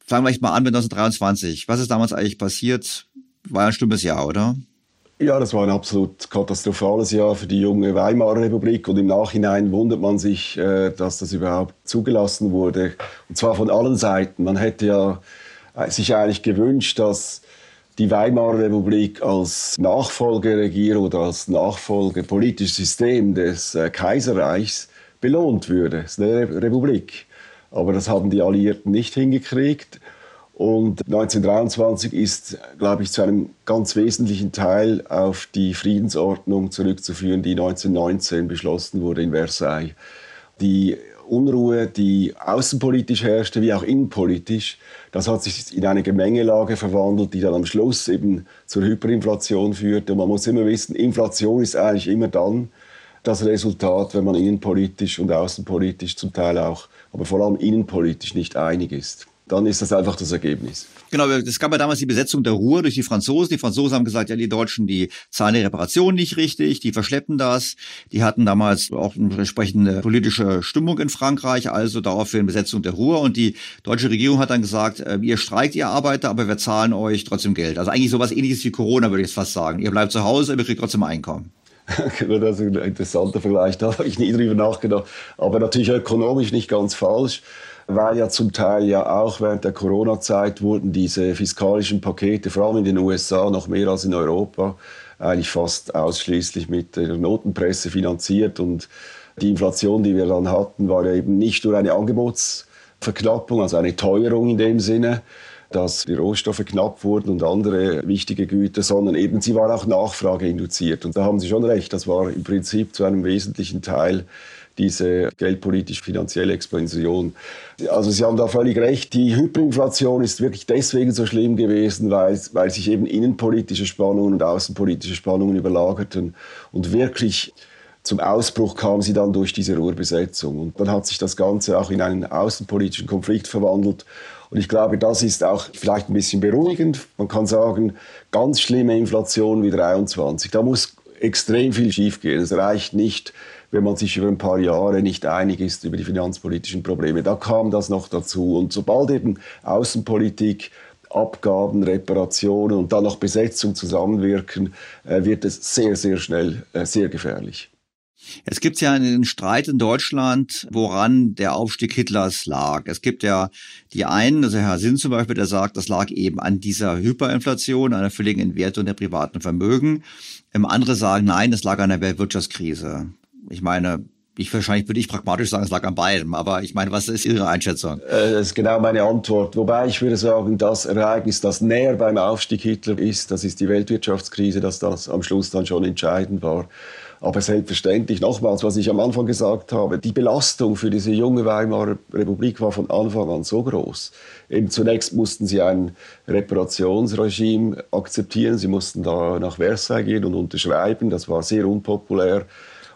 Fangen wir mal an mit 1923. Was ist damals eigentlich passiert? War ein stimmes Jahr, oder? Ja, das war ein absolut katastrophales Jahr für die junge Weimarer Republik und im Nachhinein wundert man sich, äh, dass das überhaupt zugelassen wurde. Und zwar von allen Seiten. Man hätte ja äh, sich eigentlich gewünscht, dass die Weimarer Republik als Nachfolgeregierung oder als nachfolgepolitisches System des äh, Kaiserreichs belohnt würde. Es ist eine Republik. Aber das haben die Alliierten nicht hingekriegt. Und 1923 ist, glaube ich, zu einem ganz wesentlichen Teil auf die Friedensordnung zurückzuführen, die 1919 beschlossen wurde in Versailles. Die Unruhe, die außenpolitisch herrschte, wie auch innenpolitisch, das hat sich in eine Gemengelage verwandelt, die dann am Schluss eben zur Hyperinflation führte. Und man muss immer wissen, Inflation ist eigentlich immer dann das Resultat, wenn man innenpolitisch und außenpolitisch zum Teil auch, aber vor allem innenpolitisch nicht einig ist dann ist das einfach das Ergebnis. Genau, es gab ja damals die Besetzung der Ruhr durch die Franzosen. Die Franzosen haben gesagt, ja, die Deutschen, die zahlen die Reparation nicht richtig, die verschleppen das. Die hatten damals auch eine entsprechende politische Stimmung in Frankreich, also daraufhin Besetzung der Ruhr. Und die deutsche Regierung hat dann gesagt, äh, ihr streikt, ihr Arbeiter, aber wir zahlen euch trotzdem Geld. Also eigentlich sowas ähnliches wie Corona, würde ich jetzt fast sagen. Ihr bleibt zu Hause, ihr kriegt trotzdem Einkommen. das ist ein interessanter Vergleich, da habe ich nie drüber nachgedacht. Aber natürlich ökonomisch nicht ganz falsch weil ja zum Teil ja auch während der Corona-Zeit wurden diese fiskalischen Pakete, vor allem in den USA, noch mehr als in Europa, eigentlich fast ausschließlich mit der Notenpresse finanziert. Und die Inflation, die wir dann hatten, war ja eben nicht nur eine Angebotsverknappung, also eine Teuerung in dem Sinne, dass die Rohstoffe knapp wurden und andere wichtige Güter, sondern eben sie war auch Nachfrage induziert. Und da haben Sie schon recht, das war im Prinzip zu einem wesentlichen Teil diese geldpolitisch-finanzielle Expansion. Also Sie haben da völlig recht. Die Hyperinflation ist wirklich deswegen so schlimm gewesen, weil, weil sich eben innenpolitische Spannungen und außenpolitische Spannungen überlagerten und wirklich zum Ausbruch kam sie dann durch diese Ruhrbesetzung. Und dann hat sich das Ganze auch in einen außenpolitischen Konflikt verwandelt. Und ich glaube, das ist auch vielleicht ein bisschen beruhigend. Man kann sagen, ganz schlimme Inflation wie 23. Da muss extrem viel schiefgehen. Es reicht nicht, wenn man sich über ein paar Jahre nicht einig ist über die finanzpolitischen Probleme. Da kam das noch dazu. Und sobald eben Außenpolitik, Abgaben, Reparationen und dann noch Besetzung zusammenwirken, äh, wird es sehr, sehr schnell äh, sehr gefährlich. Es gibt ja einen Streit in Deutschland, woran der Aufstieg Hitlers lag. Es gibt ja die einen, also Herr Sinn zum Beispiel, der sagt, das lag eben an dieser Hyperinflation, einer völligen Entwertung der privaten Vermögen. Andere sagen, nein, das lag an der Weltwirtschaftskrise. Ich meine, Ich wahrscheinlich würde ich pragmatisch sagen, es lag an beidem. Aber ich meine, was ist Ihre Einschätzung? Äh, das ist genau meine Antwort. Wobei ich würde sagen, das Ereignis, das näher beim Aufstieg Hitler ist, das ist die Weltwirtschaftskrise, dass das am Schluss dann schon entscheidend war. Aber selbstverständlich, nochmals, was ich am Anfang gesagt habe, die Belastung für diese junge Weimarer Republik war von Anfang an so groß. Eben zunächst mussten sie ein Reparationsregime akzeptieren. Sie mussten da nach Versailles gehen und unterschreiben. Das war sehr unpopulär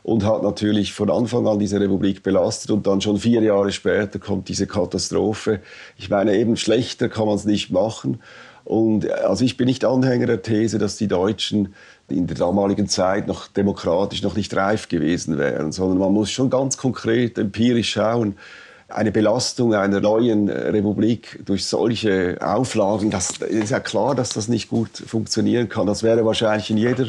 und hat natürlich von Anfang an diese Republik belastet und dann schon vier Jahre später kommt diese Katastrophe. Ich meine, eben schlechter kann man es nicht machen. Und also ich bin nicht Anhänger der These, dass die Deutschen in der damaligen Zeit noch demokratisch noch nicht reif gewesen wären, sondern man muss schon ganz konkret empirisch schauen, eine Belastung einer neuen Republik durch solche Auflagen, das ist ja klar, dass das nicht gut funktionieren kann. Das wäre wahrscheinlich in jeder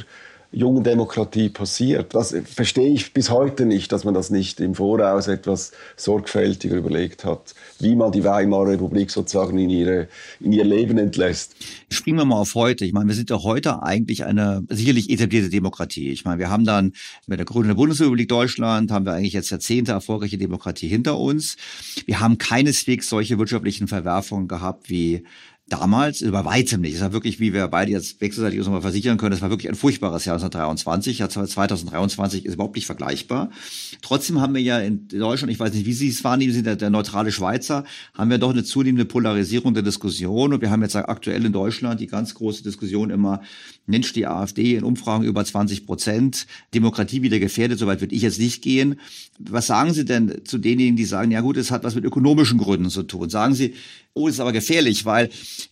jungen Demokratie passiert. Das verstehe ich bis heute nicht, dass man das nicht im Voraus etwas sorgfältiger überlegt hat, wie man die Weimarer Republik sozusagen in, ihre, in ihr Leben entlässt. Springen wir mal auf heute. Ich meine, wir sind ja heute eigentlich eine sicherlich etablierte Demokratie. Ich meine, wir haben dann mit der der Bundesrepublik Deutschland, haben wir eigentlich jetzt Jahrzehnte erfolgreiche Demokratie hinter uns. Wir haben keineswegs solche wirtschaftlichen Verwerfungen gehabt wie damals, über weitem nicht. Es war wirklich, wie wir beide jetzt wechselseitig uns mal versichern können, es war wirklich ein furchtbares Jahr 1923. Jahr 2023 ist überhaupt nicht vergleichbar. Trotzdem haben wir ja in Deutschland, ich weiß nicht, wie Sie es wahrnehmen, Sie sind der, der neutrale Schweizer, haben wir doch eine zunehmende Polarisierung der Diskussion. Und wir haben jetzt aktuell in Deutschland die ganz große Diskussion immer, Mensch, die AfD in Umfragen über 20 Prozent, Demokratie wieder gefährdet, soweit würde ich jetzt nicht gehen. Was sagen Sie denn zu denjenigen, die sagen, ja gut, es hat was mit ökonomischen Gründen zu tun? Sagen Sie, oh, ist aber gefährlich, weil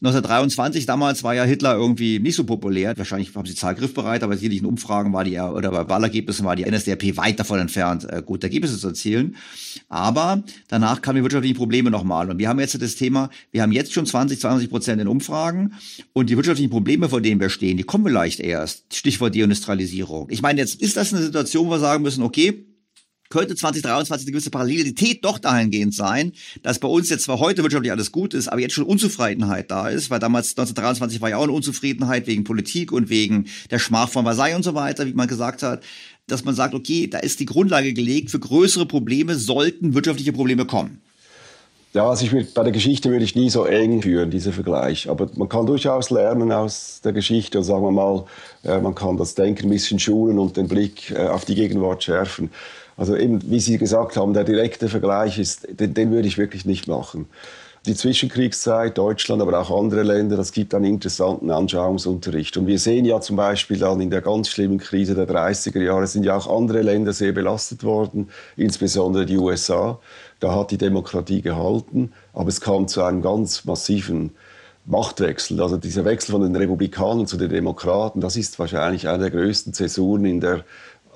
1923 damals war ja Hitler irgendwie nicht so populär. Wahrscheinlich haben Sie Zahl griffbereit, aber sicherlich in Umfragen war die oder bei Wahlergebnissen war die NSDAP weit davon entfernt, äh, gute Ergebnisse zu erzielen. Aber danach kamen die wirtschaftlichen Probleme nochmal. Und wir haben jetzt das Thema, wir haben jetzt schon 20, 20 Prozent in Umfragen und die wirtschaftlichen Probleme, vor denen wir stehen, die kommen vielleicht erst. Stichwort Deindustrialisierung. Ich meine, jetzt ist das eine Situation, wo wir sagen müssen, okay, könnte 2023 eine gewisse Parallelität doch dahingehend sein, dass bei uns jetzt zwar heute wirtschaftlich alles gut ist, aber jetzt schon Unzufriedenheit da ist, weil damals 1923 war ja auch eine Unzufriedenheit wegen Politik und wegen der Schmach von Versailles und so weiter, wie man gesagt hat, dass man sagt, okay, da ist die Grundlage gelegt für größere Probleme, sollten wirtschaftliche Probleme kommen. Ja, also ich würd, bei der Geschichte würde ich nie so eng führen, dieser Vergleich. Aber man kann durchaus lernen aus der Geschichte und sagen wir mal, äh, man kann das Denken ein bisschen schulen und den Blick äh, auf die Gegenwart schärfen. Also eben, wie Sie gesagt haben, der direkte Vergleich ist, den, den würde ich wirklich nicht machen. Die Zwischenkriegszeit, Deutschland, aber auch andere Länder, das gibt einen interessanten Anschauungsunterricht. Und wir sehen ja zum Beispiel dann in der ganz schlimmen Krise der 30er Jahre sind ja auch andere Länder sehr belastet worden, insbesondere die USA. Da hat die Demokratie gehalten, aber es kam zu einem ganz massiven Machtwechsel. Also dieser Wechsel von den Republikanern zu den Demokraten, das ist wahrscheinlich eine der größten Zäsuren in der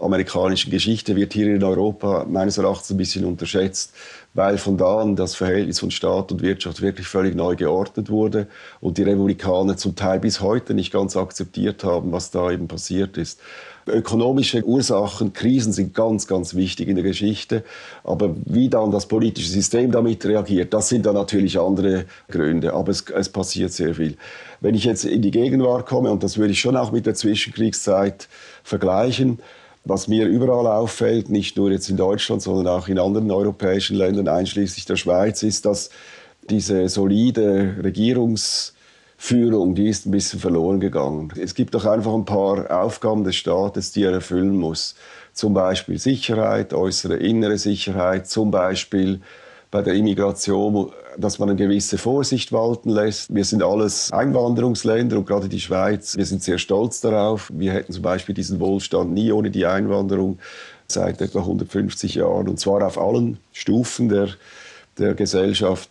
amerikanischen Geschichte, wird hier in Europa meines Erachtens ein bisschen unterschätzt weil von da an das Verhältnis von Staat und Wirtschaft wirklich völlig neu geordnet wurde und die Republikaner zum Teil bis heute nicht ganz akzeptiert haben, was da eben passiert ist. Ökonomische Ursachen, Krisen sind ganz, ganz wichtig in der Geschichte. Aber wie dann das politische System damit reagiert, das sind dann natürlich andere Gründe. Aber es, es passiert sehr viel. Wenn ich jetzt in die Gegenwart komme, und das würde ich schon auch mit der Zwischenkriegszeit vergleichen, was mir überall auffällt, nicht nur jetzt in Deutschland, sondern auch in anderen europäischen Ländern, einschließlich der Schweiz, ist, dass diese solide Regierungsführung, die ist ein bisschen verloren gegangen. Es gibt doch einfach ein paar Aufgaben des Staates, die er erfüllen muss. Zum Beispiel Sicherheit, äußere, innere Sicherheit, zum Beispiel bei der Immigration, dass man eine gewisse Vorsicht walten lässt. Wir sind alles Einwanderungsländer und gerade die Schweiz, wir sind sehr stolz darauf. Wir hätten zum Beispiel diesen Wohlstand nie ohne die Einwanderung seit etwa 150 Jahren und zwar auf allen Stufen der, der Gesellschaft.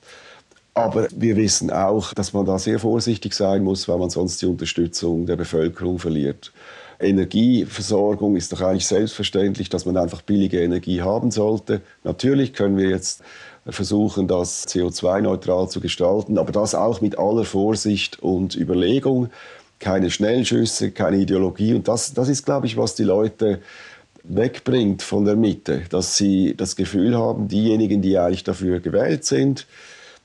Aber wir wissen auch, dass man da sehr vorsichtig sein muss, weil man sonst die Unterstützung der Bevölkerung verliert. Energieversorgung ist doch eigentlich selbstverständlich, dass man einfach billige Energie haben sollte. Natürlich können wir jetzt versuchen, das CO2-neutral zu gestalten, aber das auch mit aller Vorsicht und Überlegung. Keine Schnellschüsse, keine Ideologie. Und das, das ist, glaube ich, was die Leute wegbringt von der Mitte, dass sie das Gefühl haben, diejenigen, die eigentlich dafür gewählt sind,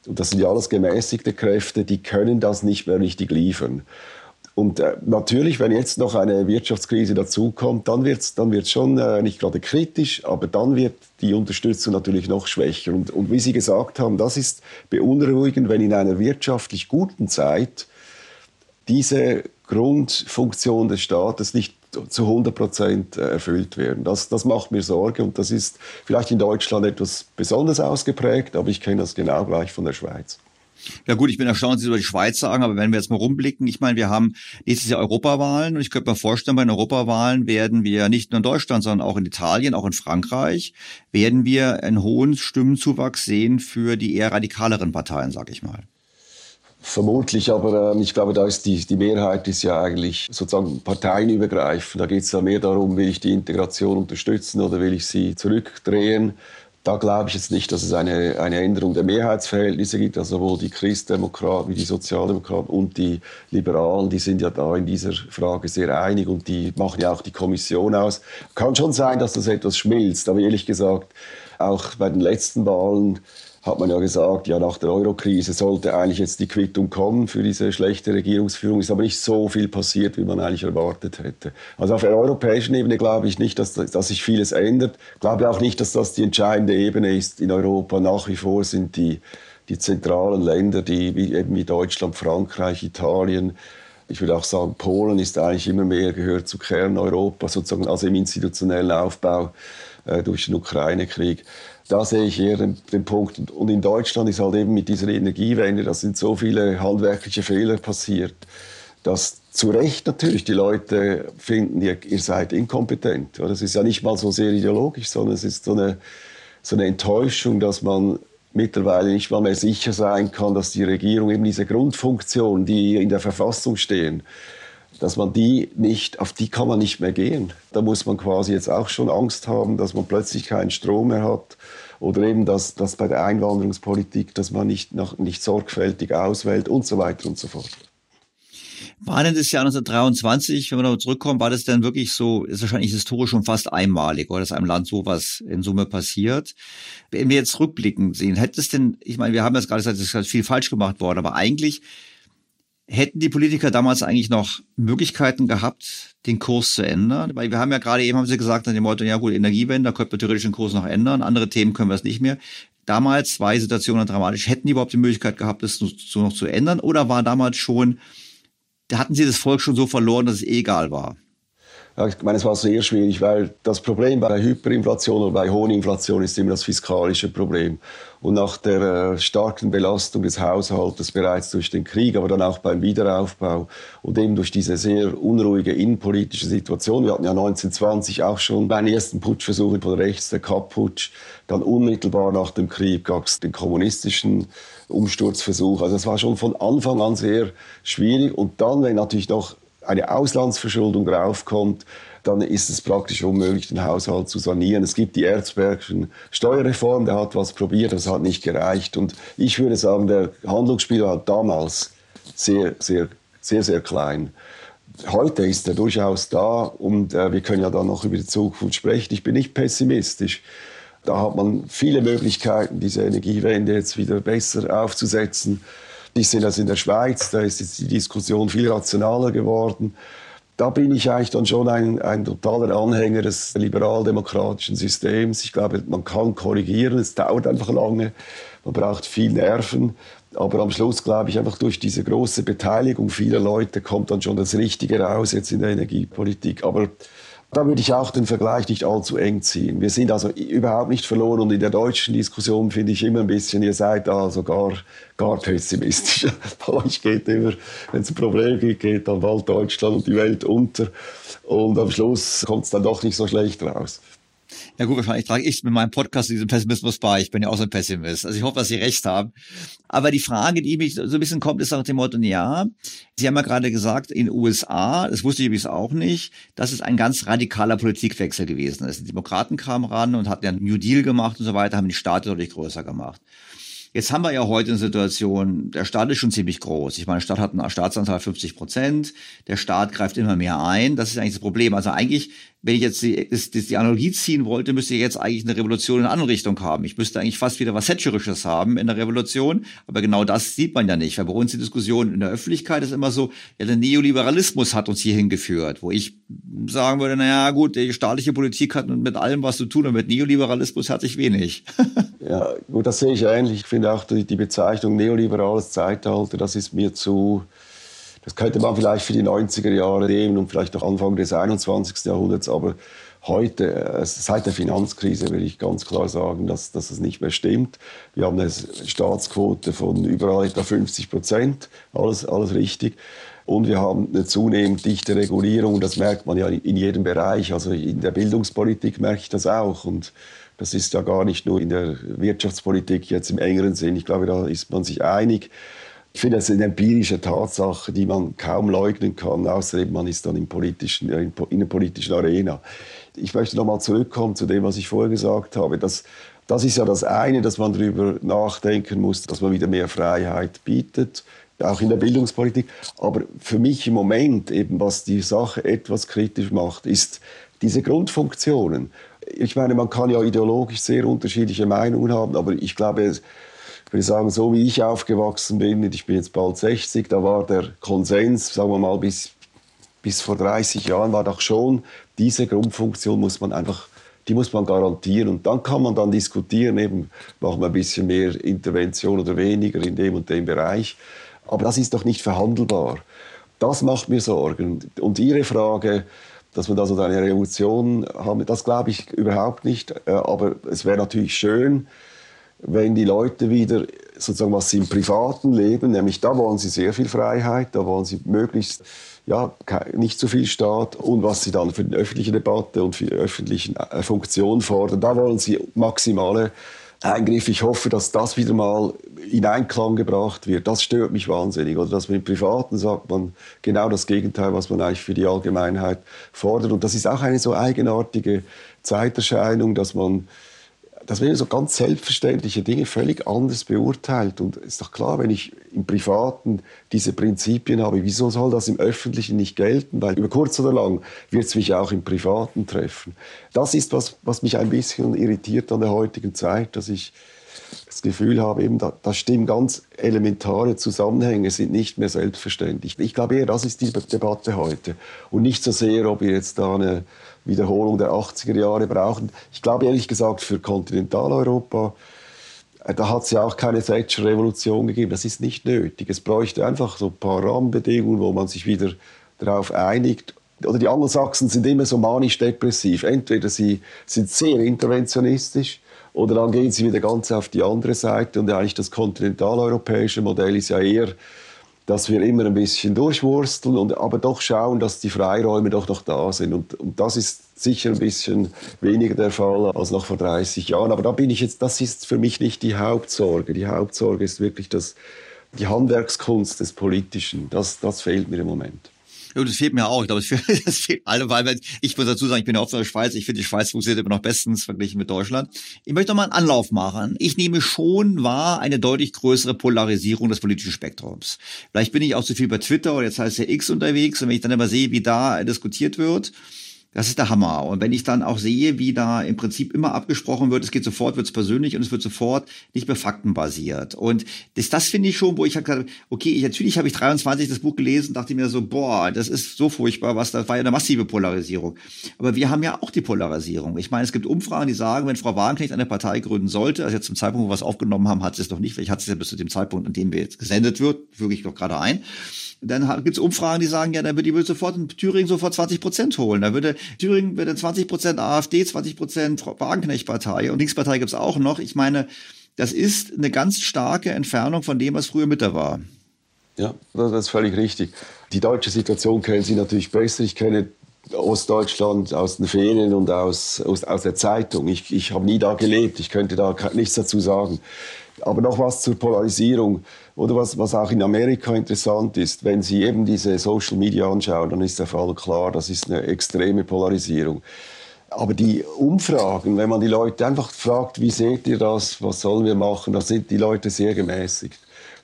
und das sind ja alles gemäßigte Kräfte, die können das nicht mehr richtig liefern. Und äh, natürlich, wenn jetzt noch eine Wirtschaftskrise dazukommt, dann wird es dann wird's schon äh, nicht gerade kritisch, aber dann wird die Unterstützung natürlich noch schwächer. Und, und wie Sie gesagt haben, das ist beunruhigend, wenn in einer wirtschaftlich guten Zeit diese Grundfunktion des Staates nicht zu 100 Prozent äh, erfüllt werden. Das, das macht mir Sorge und das ist vielleicht in Deutschland etwas besonders ausgeprägt, aber ich kenne das genau gleich von der Schweiz. Ja gut, ich bin erstaunt, dass Sie über die Schweiz sagen, aber wenn wir jetzt mal rumblicken, ich meine, wir haben nächstes Jahr Europawahlen und ich könnte mir vorstellen, bei den Europawahlen werden wir nicht nur in Deutschland, sondern auch in Italien, auch in Frankreich, werden wir einen hohen Stimmenzuwachs sehen für die eher radikaleren Parteien, sag ich mal. Vermutlich, aber äh, ich glaube, da ist die, die Mehrheit ist ja eigentlich sozusagen parteienübergreifend. Da geht es ja mehr darum, will ich die Integration unterstützen oder will ich sie zurückdrehen. Da glaube ich jetzt nicht, dass es eine, eine Änderung der Mehrheitsverhältnisse gibt. Also sowohl die Christdemokraten wie die Sozialdemokraten und die Liberalen, die sind ja da in dieser Frage sehr einig und die machen ja auch die Kommission aus. Kann schon sein, dass das etwas schmilzt, aber ehrlich gesagt, auch bei den letzten Wahlen hat man ja gesagt, ja, nach der Eurokrise sollte eigentlich jetzt die Quittung kommen für diese schlechte Regierungsführung. Ist aber nicht so viel passiert, wie man eigentlich erwartet hätte. Also auf der europäischen Ebene glaube ich nicht, dass, dass sich vieles ändert. Ich glaube auch nicht, dass das die entscheidende Ebene ist in Europa. Nach wie vor sind die, die zentralen Länder, die wie, eben wie Deutschland, Frankreich, Italien, ich würde auch sagen, Polen ist eigentlich immer mehr gehört zu Kerneuropa, sozusagen also im institutionellen Aufbau äh, durch den Ukraine-Krieg da sehe ich eher den, den, Punkt. Und in Deutschland ist halt eben mit dieser Energiewende, da sind so viele handwerkliche Fehler passiert, dass zu Recht natürlich die Leute finden, ihr, ihr seid inkompetent. Das ist ja nicht mal so sehr ideologisch, sondern es ist so eine, so eine Enttäuschung, dass man mittlerweile nicht mal mehr sicher sein kann, dass die Regierung eben diese Grundfunktionen, die in der Verfassung stehen, dass man die nicht, auf die kann man nicht mehr gehen. Da muss man quasi jetzt auch schon Angst haben, dass man plötzlich keinen Strom mehr hat oder eben, dass, dass bei der Einwanderungspolitik, dass man nicht, noch, nicht sorgfältig auswählt und so weiter und so fort. War denn das Jahr 1923, wenn wir noch zurückkommen, war das denn wirklich so, ist wahrscheinlich historisch schon fast einmalig, oder dass einem Land sowas in Summe passiert? Wenn wir jetzt rückblicken sehen, hätte es denn, ich meine, wir haben jetzt gerade gesagt, es ist viel falsch gemacht worden, aber eigentlich Hätten die Politiker damals eigentlich noch Möglichkeiten gehabt, den Kurs zu ändern? Weil wir haben ja gerade eben, haben sie gesagt, an dem Motto, ja gut, Energiewende, da könnte man theoretisch den Kurs noch ändern. Andere Themen können wir es nicht mehr. Damals zwei Situationen dramatisch. Hätten die überhaupt die Möglichkeit gehabt, das so noch zu ändern? Oder war damals schon, da hatten sie das Volk schon so verloren, dass es eh egal war? Ich meine, es war sehr schwierig, weil das Problem bei Hyperinflation oder bei hohen Inflation ist immer das fiskalische Problem. Und nach der äh, starken Belastung des Haushaltes bereits durch den Krieg, aber dann auch beim Wiederaufbau und eben durch diese sehr unruhige innenpolitische Situation. Wir hatten ja 1920 auch schon einen ersten Putschversuch von rechts, der Kapp-Putsch. Dann unmittelbar nach dem Krieg gab es den kommunistischen Umsturzversuch. Also es war schon von Anfang an sehr schwierig. Und dann, wenn natürlich noch eine Auslandsverschuldung draufkommt, dann ist es praktisch unmöglich, den Haushalt zu sanieren. Es gibt die Erzbergschen Steuerreform, der hat was probiert, das hat nicht gereicht. Und ich würde sagen, der Handlungsspiel war damals sehr, sehr, sehr, sehr klein. Heute ist er durchaus da und äh, wir können ja dann noch über die Zukunft sprechen. Ich bin nicht pessimistisch. Da hat man viele Möglichkeiten, diese Energiewende jetzt wieder besser aufzusetzen. Ich sehe das in der Schweiz, da ist jetzt die Diskussion viel rationaler geworden. Da bin ich eigentlich dann schon ein, ein totaler Anhänger des liberal-demokratischen Systems. Ich glaube, man kann korrigieren, es dauert einfach lange, man braucht viel Nerven. Aber am Schluss, glaube ich, einfach durch diese große Beteiligung vieler Leute kommt dann schon das Richtige raus jetzt in der Energiepolitik. Aber da würde ich auch den Vergleich nicht allzu eng ziehen. Wir sind also überhaupt nicht verloren und in der deutschen Diskussion finde ich immer ein bisschen, ihr seid da also gar, gar pessimistisch. Bei euch geht immer, wenn es ein Problem gibt, geht dann bald Deutschland und die Welt unter und am Schluss kommt es dann doch nicht so schlecht raus. Ja gut, wahrscheinlich trage ich mit meinem Podcast diesen Pessimismus bei. Ich bin ja auch so ein Pessimist. Also ich hoffe, dass Sie recht haben. Aber die Frage, die mich so ein bisschen kommt, ist nach dem Motto, ja, Sie haben ja gerade gesagt, in den USA, das wusste ich übrigens auch nicht, dass es ein ganz radikaler Politikwechsel gewesen ist. Die Demokraten kamen ran und hatten ja einen New Deal gemacht und so weiter, haben die Staaten deutlich größer gemacht. Jetzt haben wir ja heute eine Situation, der Staat ist schon ziemlich groß. Ich meine, der Staat hat eine Staatsanzahl 50 Prozent, der Staat greift immer mehr ein. Das ist eigentlich das Problem. Also eigentlich wenn ich jetzt die, die Analogie ziehen wollte, müsste ich jetzt eigentlich eine Revolution in eine andere Richtung haben. Ich müsste eigentlich fast wieder was Thatcherisches haben in der Revolution. Aber genau das sieht man ja nicht. Weil bei uns die Diskussion in der Öffentlichkeit ist immer so, ja, der Neoliberalismus hat uns hier hingeführt. Wo ich sagen würde, naja, gut, die staatliche Politik hat mit allem was zu tun und mit Neoliberalismus hat sich wenig. ja, gut, das sehe ich ähnlich. Ich finde auch die, die Bezeichnung neoliberales Zeitalter, das ist mir zu, das könnte man vielleicht für die 90er Jahre nehmen und vielleicht noch Anfang des 21. Jahrhunderts, aber heute, äh, seit der Finanzkrise, will ich ganz klar sagen, dass, dass es nicht mehr stimmt. Wir haben eine Staatsquote von überall etwa 50 Prozent, alles, alles richtig. Und wir haben eine zunehmend dichte Regulierung, das merkt man ja in jedem Bereich. Also in der Bildungspolitik merke ich das auch. Und das ist ja gar nicht nur in der Wirtschaftspolitik jetzt im engeren Sinn. Ich glaube, da ist man sich einig. Ich finde, das ist eine empirische Tatsache, die man kaum leugnen kann, außer eben man ist dann im politischen, äh, in der politischen Arena. Ich möchte nochmal zurückkommen zu dem, was ich vorher gesagt habe. Das, das ist ja das eine, dass man darüber nachdenken muss, dass man wieder mehr Freiheit bietet, auch in der Bildungspolitik. Aber für mich im Moment, eben was die Sache etwas kritisch macht, ist diese Grundfunktionen. Ich meine, man kann ja ideologisch sehr unterschiedliche Meinungen haben, aber ich glaube, ich würde sagen, so wie ich aufgewachsen bin, ich bin jetzt bald 60, da war der Konsens, sagen wir mal, bis, bis vor 30 Jahren war doch schon, diese Grundfunktion muss man einfach, die muss man garantieren. Und dann kann man dann diskutieren, eben, machen wir ein bisschen mehr Intervention oder weniger in dem und dem Bereich. Aber das ist doch nicht verhandelbar. Das macht mir Sorgen. Und Ihre Frage, dass wir da so eine Revolution haben, das glaube ich überhaupt nicht. Äh, aber es wäre natürlich schön, wenn die Leute wieder sozusagen was sie im privaten Leben, nämlich da wollen sie sehr viel Freiheit, da wollen sie möglichst ja, nicht zu viel Staat und was sie dann für die öffentliche Debatte und für die öffentlichen äh, Funktionen fordern, da wollen sie maximale Eingriffe. Ich hoffe, dass das wieder mal in Einklang gebracht wird. Das stört mich wahnsinnig. Oder dass man im Privaten sagt man genau das Gegenteil, was man eigentlich für die Allgemeinheit fordert. Und das ist auch eine so eigenartige Zeiterscheinung, dass man dass man so ganz selbstverständliche Dinge völlig anders beurteilt. Und es ist doch klar, wenn ich im Privaten diese Prinzipien habe, wieso soll das im Öffentlichen nicht gelten? Weil über kurz oder lang wird es mich auch im Privaten treffen. Das ist was, was mich ein bisschen irritiert an der heutigen Zeit, dass ich das Gefühl habe, eben, da, da stimmen ganz elementare Zusammenhänge, sind nicht mehr selbstverständlich. Ich glaube eher, das ist die Debatte heute. Und nicht so sehr, ob wir jetzt da eine Wiederholung der 80er Jahre brauchen. Ich glaube ehrlich gesagt, für Kontinentaleuropa, äh, da hat es ja auch keine Thatcher-Revolution gegeben. Das ist nicht nötig. Es bräuchte einfach so ein paar Rahmenbedingungen, wo man sich wieder darauf einigt. Oder die Angelsachsen sind immer so manisch-depressiv. Entweder sie sind sehr interventionistisch oder dann gehen sie wieder ganz auf die andere Seite. Und eigentlich das kontinentaleuropäische Modell ist ja eher dass wir immer ein bisschen durchwursteln, und, aber doch schauen, dass die Freiräume doch noch da sind. Und, und das ist sicher ein bisschen weniger der Fall als noch vor 30 Jahren. Aber da bin ich jetzt, das ist für mich nicht die Hauptsorge. Die Hauptsorge ist wirklich das, die Handwerkskunst des Politischen. Das, das fehlt mir im Moment. Ja, das fehlt mir auch. Ich glaube, das fehlt alle, weil ich muss dazu sagen, ich bin ja oft in der Schweiz. Ich finde, die Schweiz funktioniert immer noch bestens verglichen mit Deutschland. Ich möchte noch mal einen Anlauf machen. Ich nehme schon wahr eine deutlich größere Polarisierung des politischen Spektrums. Vielleicht bin ich auch zu viel bei Twitter oder jetzt heißt es ja X unterwegs und wenn ich dann immer sehe, wie da diskutiert wird, das ist der Hammer. Und wenn ich dann auch sehe, wie da im Prinzip immer abgesprochen wird, es geht sofort, wird es persönlich und es wird sofort nicht mehr faktenbasiert. Und das, das finde ich schon, wo ich halt gesagt okay, ich, natürlich habe ich 23 das Buch gelesen, dachte mir so, boah, das ist so furchtbar, was, das war ja eine massive Polarisierung. Aber wir haben ja auch die Polarisierung. Ich meine, es gibt Umfragen, die sagen, wenn Frau Wagenknecht eine Partei gründen sollte, also jetzt zum Zeitpunkt, wo wir es aufgenommen haben, hat sie es noch nicht, vielleicht hat sie es ja bis zu dem Zeitpunkt, an dem wir jetzt gesendet wird, füge ich doch gerade ein. Dann gibt es Umfragen, die sagen, ja, dann würde die sofort in Thüringen sofort 20 Prozent holen. Da würde Thüringen würde 20 Prozent AfD, 20 Prozent Wagenknecht-Partei und Linkspartei gibt's auch noch. Ich meine, das ist eine ganz starke Entfernung von dem, was früher Mitte war. Ja, das ist völlig richtig. Die deutsche Situation kennen Sie natürlich besser. Ich kenne Ostdeutschland aus den Ferien und aus, aus, aus der Zeitung. Ich, ich habe nie da gelebt, ich könnte da nichts dazu sagen. Aber noch was zur Polarisierung. Oder was, was auch in Amerika interessant ist, wenn Sie eben diese Social Media anschauen, dann ist der Fall klar, das ist eine extreme Polarisierung. Aber die Umfragen, wenn man die Leute einfach fragt, wie seht ihr das, was sollen wir machen, da sind die Leute sehr gemäßigt.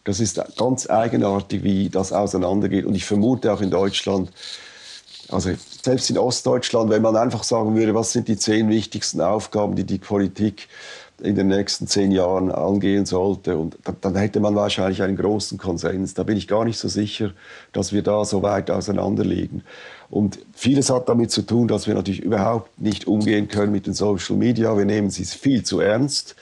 Das ist ganz eigenartig, wie das auseinandergeht. Und ich vermute auch in Deutschland, Also selbst in Ostdeutschland, wenn man einfach sagen würde, was sind die zehn wichtigsten Aufgaben, die die Politik in den nächsten zehn Jahren angehen sollte. Und dann hätte man wahrscheinlich einen großen Konsens. Da bin ich gar nicht so sicher, dass wir da so weit auseinander liegen. Und vieles hat damit zu tun, dass wir natürlich überhaupt nicht umgehen können mit den Social Media. Wir nehmen sie viel zu ernst.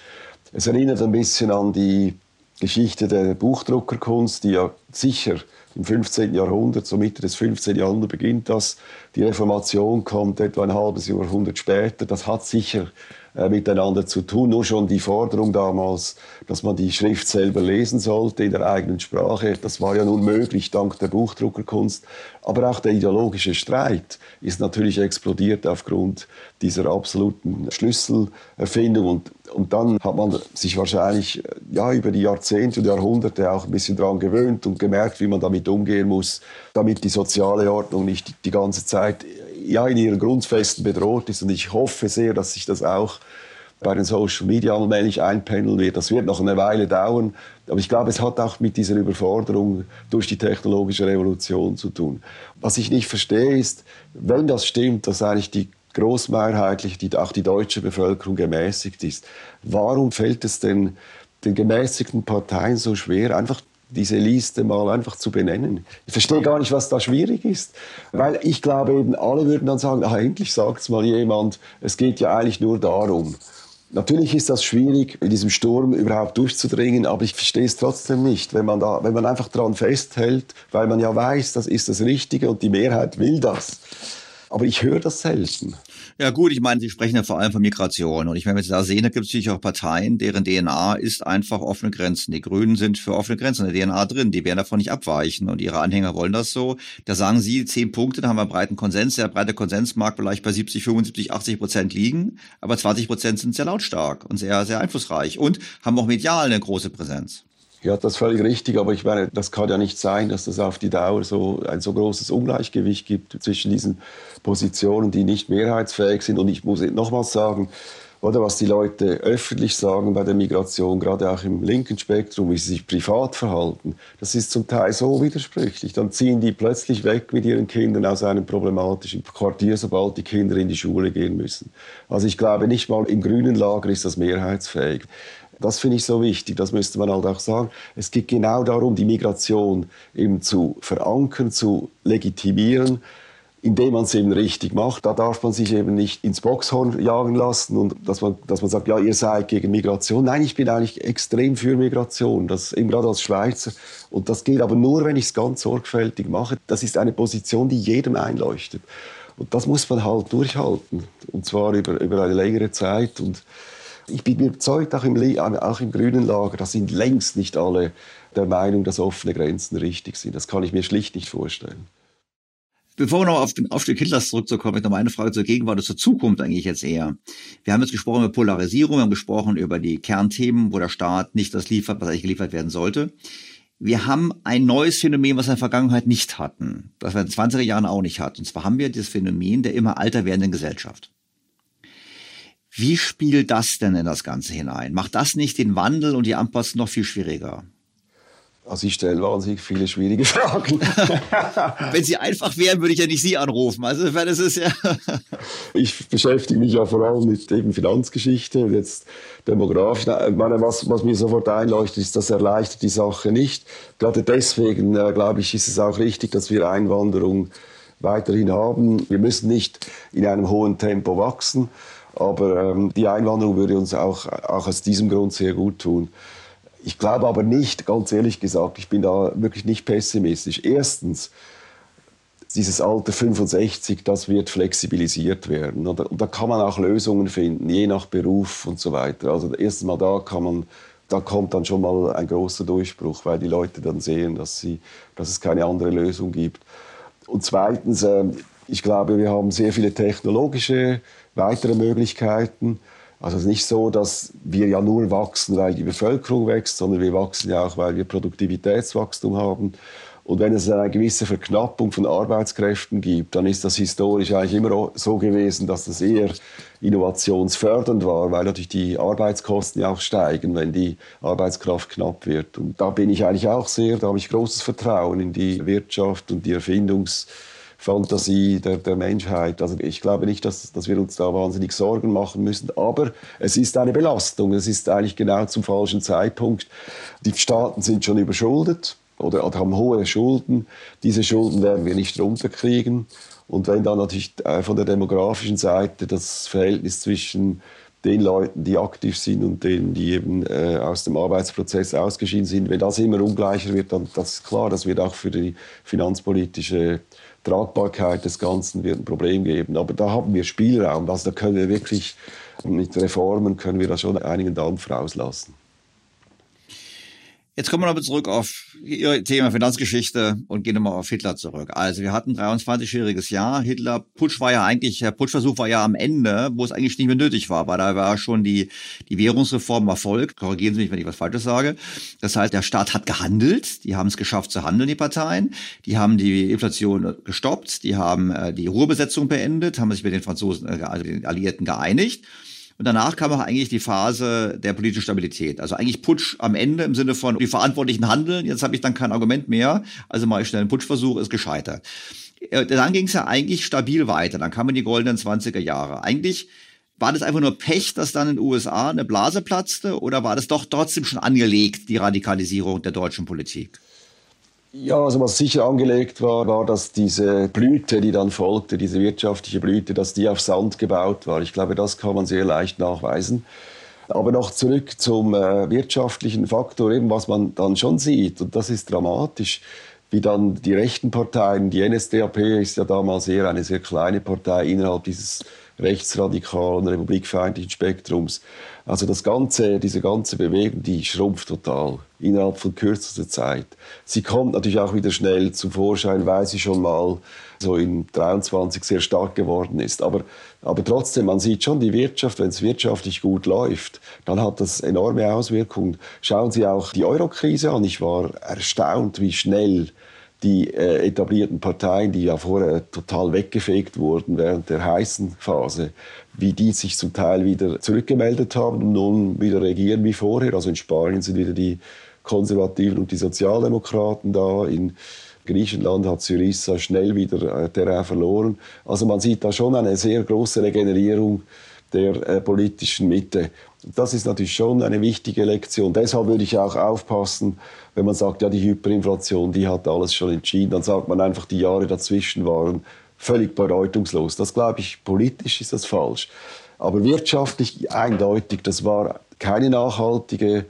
Es erinnert ein bisschen an die Geschichte der Buchdruckerkunst, die ja sicher im 15. Jahrhundert, so Mitte des 15. Jahrhunderts beginnt das. Die Reformation kommt etwa ein halbes Jahrhundert später. Das hat sicher äh, miteinander zu tun. Nur schon die Forderung damals, dass man die Schrift selber lesen sollte in der eigenen Sprache, das war ja nun möglich dank der Buchdruckerkunst. Aber auch der ideologische Streit ist natürlich explodiert aufgrund dieser absoluten Schlüsselerfindung. Und, und dann hat man sich wahrscheinlich ja, über die Jahrzehnte und Jahrhunderte auch ein bisschen daran gewöhnt und gemerkt, wie man damit umgehen muss, damit die soziale Ordnung nicht die ganze Zeit ja in ihren Grundfesten bedroht ist. Und ich hoffe sehr, dass sich das auch bei den Social Media allmählich einpendeln wird. Das wird noch eine Weile dauern. Aber ich glaube, es hat auch mit dieser Überforderung durch die technologische Revolution zu tun. Was ich nicht verstehe ist, wenn das stimmt, dass eigentlich die großmehrheitlich die, auch die deutsche Bevölkerung gemäßigt ist, warum fällt es denn den gemäßigten Parteien so schwer, einfach diese Liste mal einfach zu benennen. Ich verstehe gar nicht, was da schwierig ist, weil ich glaube eben, alle würden dann sagen, ah, endlich sagt es mal jemand, es geht ja eigentlich nur darum. Natürlich ist das schwierig, in diesem Sturm überhaupt durchzudringen, aber ich verstehe es trotzdem nicht, wenn man, da, wenn man einfach daran festhält, weil man ja weiß, das ist das Richtige und die Mehrheit will das. Aber ich höre das selten. Ja gut, ich meine, Sie sprechen ja vor allem von Migration. Und ich meine, wenn Sie da sehen, da gibt es natürlich auch Parteien, deren DNA ist einfach offene Grenzen. Die Grünen sind für offene Grenzen in der DNA drin. Die werden davon nicht abweichen. Und ihre Anhänger wollen das so. Da sagen Sie, zehn Punkte, da haben wir einen breiten Konsens. Der breite Konsens mag vielleicht bei 70, 75, 80 Prozent liegen. Aber 20 Prozent sind sehr lautstark und sehr, sehr einflussreich und haben auch medial eine große Präsenz. Ja, das ist völlig richtig, aber ich meine, das kann ja nicht sein, dass es auf die Dauer so ein so großes Ungleichgewicht gibt zwischen diesen Positionen, die nicht mehrheitsfähig sind. Und ich muss nochmals sagen, oder was die Leute öffentlich sagen bei der Migration, gerade auch im linken Spektrum, wie sie sich privat verhalten, das ist zum Teil so widersprüchlich. Dann ziehen die plötzlich weg mit ihren Kindern aus einem problematischen Quartier, sobald die Kinder in die Schule gehen müssen. Also ich glaube, nicht mal im grünen Lager ist das mehrheitsfähig. Das finde ich so wichtig, das müsste man halt auch sagen. Es geht genau darum, die Migration eben zu verankern, zu legitimieren, indem man es eben richtig macht. Da darf man sich eben nicht ins Boxhorn jagen lassen und dass man, dass man sagt, ja, ihr seid gegen Migration. Nein, ich bin eigentlich extrem für Migration, das eben gerade als Schweizer. Und das geht aber nur, wenn ich es ganz sorgfältig mache. Das ist eine Position, die jedem einleuchtet. Und das muss man halt durchhalten. Und zwar über, über eine längere Zeit. Und ich bin überzeugt, auch im, auch im grünen Lager, da sind längst nicht alle der Meinung, dass offene Grenzen richtig sind. Das kann ich mir schlicht nicht vorstellen. Bevor wir noch auf den Aufstieg Hitlers zurückzukommen, noch mal eine Frage zur Gegenwart und zur Zukunft eigentlich jetzt eher. Wir haben jetzt gesprochen über Polarisierung, wir haben gesprochen über die Kernthemen, wo der Staat nicht das liefert, was eigentlich geliefert werden sollte. Wir haben ein neues Phänomen, was wir in der Vergangenheit nicht hatten, das wir in den 20er Jahren auch nicht hatten. Und zwar haben wir das Phänomen der immer alter werdenden Gesellschaft. Wie spielt das denn in das Ganze hinein? Macht das nicht den Wandel und die Anpassung noch viel schwieriger? Also ich stelle wahnsinnig viele schwierige Fragen. Wenn sie einfach wären, würde ich ja nicht Sie anrufen. Also das ist ja. ich beschäftige mich ja vor allem mit eben Finanzgeschichte jetzt demografisch. meine, was, was mir sofort einleuchtet, ist, das erleichtert die Sache nicht. Gerade deswegen, äh, glaube ich, ist es auch richtig, dass wir Einwanderung weiterhin haben. Wir müssen nicht in einem hohen Tempo wachsen. Aber ähm, die Einwanderung würde uns auch, auch aus diesem Grund sehr gut tun. Ich glaube aber nicht, ganz ehrlich gesagt, ich bin da wirklich nicht pessimistisch. Erstens, dieses Alter 65, das wird flexibilisiert werden. Und da, und da, kann man auch Lösungen finden, je nach Beruf und so weiter. Also erstens mal da kann man, da kommt dann schon mal ein großer Durchbruch, weil die Leute dann sehen, dass, sie, dass es keine andere Lösung gibt. Und zweitens, äh, ich glaube, wir haben sehr viele technologische weitere Möglichkeiten. Also es ist nicht so, dass wir ja nur wachsen, weil die Bevölkerung wächst, sondern wir wachsen ja auch, weil wir Produktivitätswachstum haben. Und wenn es eine gewisse Verknappung von Arbeitskräften gibt, dann ist das historisch eigentlich immer so gewesen, dass das eher innovationsfördernd war, weil natürlich die Arbeitskosten ja auch steigen, wenn die Arbeitskraft knapp wird. Und da bin ich eigentlich auch sehr, da habe ich großes Vertrauen in die Wirtschaft und die Erfindungs- Fantasie der, der Menschheit. Also ich glaube nicht, dass, dass wir uns da wahnsinnig Sorgen machen müssen, aber es ist eine Belastung. Es ist eigentlich genau zum falschen Zeitpunkt. Die Staaten sind schon überschuldet oder, haben hohe Schulden. Diese Schulden werden wir nicht runterkriegen. Und wenn dann natürlich äh, von der demografischen Seite das Verhältnis zwischen den Leuten, die aktiv sind und denen, die eben äh, aus dem Arbeitsprozess ausgeschieden sind, wenn das immer ungleicher wird, dann das ist klar, das wird auch für die finanzpolitische Tragbarkeit des Ganzen wird ein Problem geben. Aber da haben wir Spielraum, also da können wir wirklich mit Reformen können wir da schon einigen Dampf rauslassen. Jetzt kommen wir nochmal zurück auf Ihr Thema Finanzgeschichte und gehen nochmal auf Hitler zurück. Also wir hatten 23-jähriges Jahr. Hitler, Putsch war ja eigentlich, der Putschversuch war ja am Ende, wo es eigentlich nicht mehr nötig war, weil da war schon die, die Währungsreform erfolgt. Korrigieren Sie mich, wenn ich was Falsches sage. Das heißt, der Staat hat gehandelt. Die haben es geschafft zu handeln, die Parteien. Die haben die Inflation gestoppt. Die haben äh, die Ruhebesetzung beendet, haben sich mit den Franzosen, äh, also den Alliierten geeinigt. Und danach kam auch eigentlich die Phase der politischen Stabilität. Also eigentlich Putsch am Ende im Sinne von die Verantwortlichen handeln. Jetzt habe ich dann kein Argument mehr. Also mache ich schnell einen Putschversuch, ist gescheitert. Äh, dann ging es ja eigentlich stabil weiter. Dann kamen die goldenen 20er Jahre. Eigentlich war das einfach nur Pech, dass dann in den USA eine Blase platzte oder war das doch trotzdem schon angelegt, die Radikalisierung der deutschen Politik? Ja, also was sicher angelegt war, war, dass diese Blüte, die dann folgte, diese wirtschaftliche Blüte, dass die auf Sand gebaut war. Ich glaube, das kann man sehr leicht nachweisen. Aber noch zurück zum äh, wirtschaftlichen Faktor, eben was man dann schon sieht, und das ist dramatisch, wie dann die rechten Parteien, die NSDAP ist ja damals eher eine sehr kleine Partei innerhalb dieses rechtsradikalen, republikfeindlichen Spektrums, also das ganze, diese ganze Bewegung, die schrumpft total innerhalb von kürzester Zeit. Sie kommt natürlich auch wieder schnell zum Vorschein, weil sie schon mal so in 23 sehr stark geworden ist. Aber, aber trotzdem, man sieht schon die Wirtschaft, wenn es wirtschaftlich gut läuft, dann hat das enorme Auswirkungen. Schauen Sie auch die Eurokrise an. Ich war erstaunt, wie schnell die äh, etablierten Parteien, die ja vorher total weggefegt wurden während der heißen Phase, wie die sich zum Teil wieder zurückgemeldet haben und nun wieder regieren wie vorher. Also in Spanien sind wieder die Konservativen und die Sozialdemokraten da. In Griechenland hat Syriza schnell wieder äh, Terrain verloren. Also man sieht da schon eine sehr große Regenerierung der äh, politischen Mitte. Das ist natürlich schon eine wichtige Lektion. Deshalb würde ich auch aufpassen, wenn man sagt, ja, die Hyperinflation, die hat alles schon entschieden, dann sagt man einfach, die Jahre dazwischen waren völlig bedeutungslos. Das glaube ich, politisch ist das falsch. Aber wirtschaftlich eindeutig, das war keine nachhaltige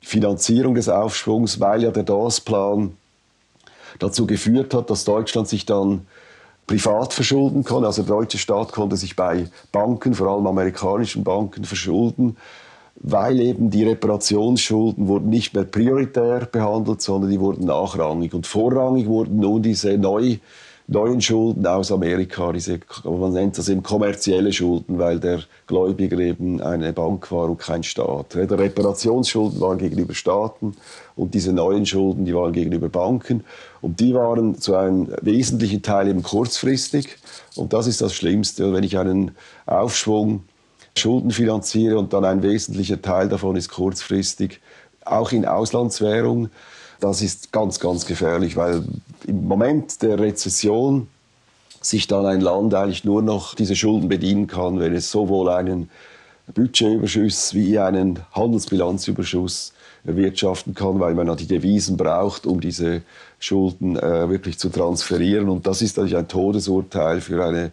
Finanzierung des Aufschwungs, weil ja der DAS-Plan dazu geführt hat, dass Deutschland sich dann privat verschulden kann. Also der deutsche Staat konnte sich bei Banken, vor allem amerikanischen Banken, verschulden, weil eben die Reparationsschulden wurden nicht mehr prioritär behandelt, sondern die wurden nachrangig. Und vorrangig wurden nun diese neu neuen Schulden aus Amerika, diese, man nennt das eben kommerzielle Schulden, weil der Gläubiger eben eine Bank war und kein Staat. Die Reparationsschulden waren gegenüber Staaten und diese neuen Schulden, die waren gegenüber Banken. Und die waren zu einem wesentlichen Teil eben kurzfristig. Und das ist das Schlimmste, wenn ich einen Aufschwung Schulden finanziere und dann ein wesentlicher Teil davon ist kurzfristig, auch in Auslandswährung, das ist ganz, ganz gefährlich, weil im Moment der Rezession sich dann ein Land eigentlich nur noch diese Schulden bedienen kann, wenn es sowohl einen Budgetüberschuss wie einen Handelsbilanzüberschuss erwirtschaften kann, weil man die Devisen braucht, um diese Schulden äh, wirklich zu transferieren. Und das ist natürlich ein Todesurteil für eine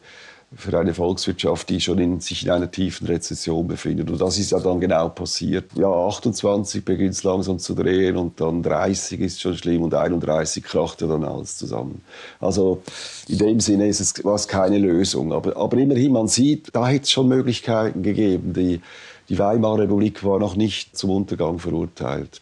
für eine Volkswirtschaft, die schon in, sich in einer tiefen Rezession befindet. Und das ist ja dann genau passiert. Ja, 28 beginnt es langsam zu drehen und dann 30 ist schon schlimm und 31 kracht ja dann alles zusammen. Also in dem Sinne ist es, war es keine Lösung. Aber, aber immerhin, man sieht, da hätte es schon Möglichkeiten gegeben. Die, die Weimarer Republik war noch nicht zum Untergang verurteilt.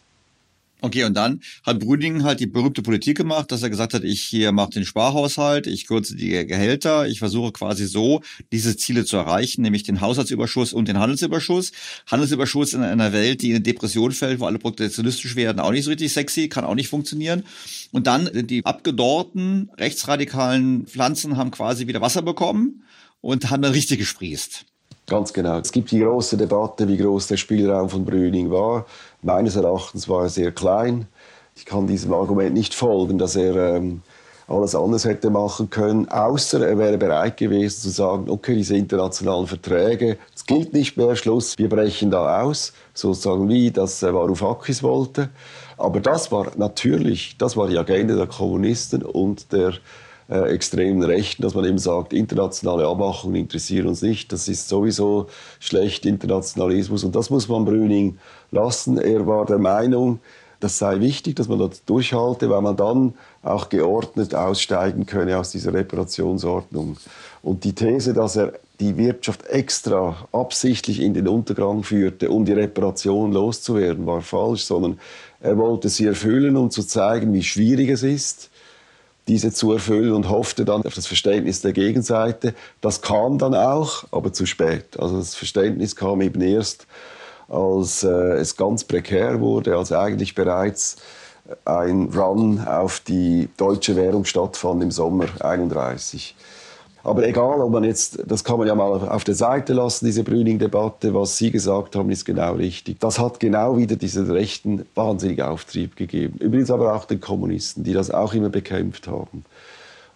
Okay, und dann hat Brüning halt die berühmte Politik gemacht, dass er gesagt hat, ich hier mache den Sparhaushalt, ich kürze die Gehälter, ich versuche quasi so diese Ziele zu erreichen, nämlich den Haushaltsüberschuss und den Handelsüberschuss. Handelsüberschuss in einer Welt, die in eine Depression fällt, wo alle protektionistisch werden, auch nicht so richtig sexy, kann auch nicht funktionieren. Und dann die abgedorrten rechtsradikalen Pflanzen haben quasi wieder Wasser bekommen und haben dann richtig gesprießt. Ganz genau. Es gibt die große Debatte, wie groß der Spielraum von Brüning war. Meines Erachtens war er sehr klein. Ich kann diesem Argument nicht folgen, dass er ähm, alles anders hätte machen können, außer er wäre bereit gewesen zu sagen, okay, diese internationalen Verträge, es gilt nicht mehr, Schluss, wir brechen da aus, sozusagen wie das äh, Varoufakis wollte. Aber das war natürlich, das war die Agenda der Kommunisten und der äh, extremen Rechten, dass man eben sagt, internationale Abmachungen interessieren uns nicht, das ist sowieso schlecht, Internationalismus. Und das muss man Brüning lassen. Er war der Meinung, das sei wichtig, dass man das durchhalte, weil man dann auch geordnet aussteigen könne aus dieser Reparationsordnung. Und die These, dass er die Wirtschaft extra absichtlich in den Untergang führte, um die Reparation loszuwerden, war falsch, sondern er wollte sie erfüllen, um zu zeigen, wie schwierig es ist, diese zu erfüllen und hoffte dann auf das Verständnis der Gegenseite. Das kam dann auch, aber zu spät. Also das Verständnis kam eben erst, als äh, es ganz prekär wurde, als eigentlich bereits ein Run auf die deutsche Währung stattfand im Sommer 31. Aber egal, ob man jetzt, das kann man ja mal auf der Seite lassen, diese Brüning-Debatte, was Sie gesagt haben, ist genau richtig. Das hat genau wieder diesen Rechten wahnsinnig Auftrieb gegeben. Übrigens aber auch den Kommunisten, die das auch immer bekämpft haben.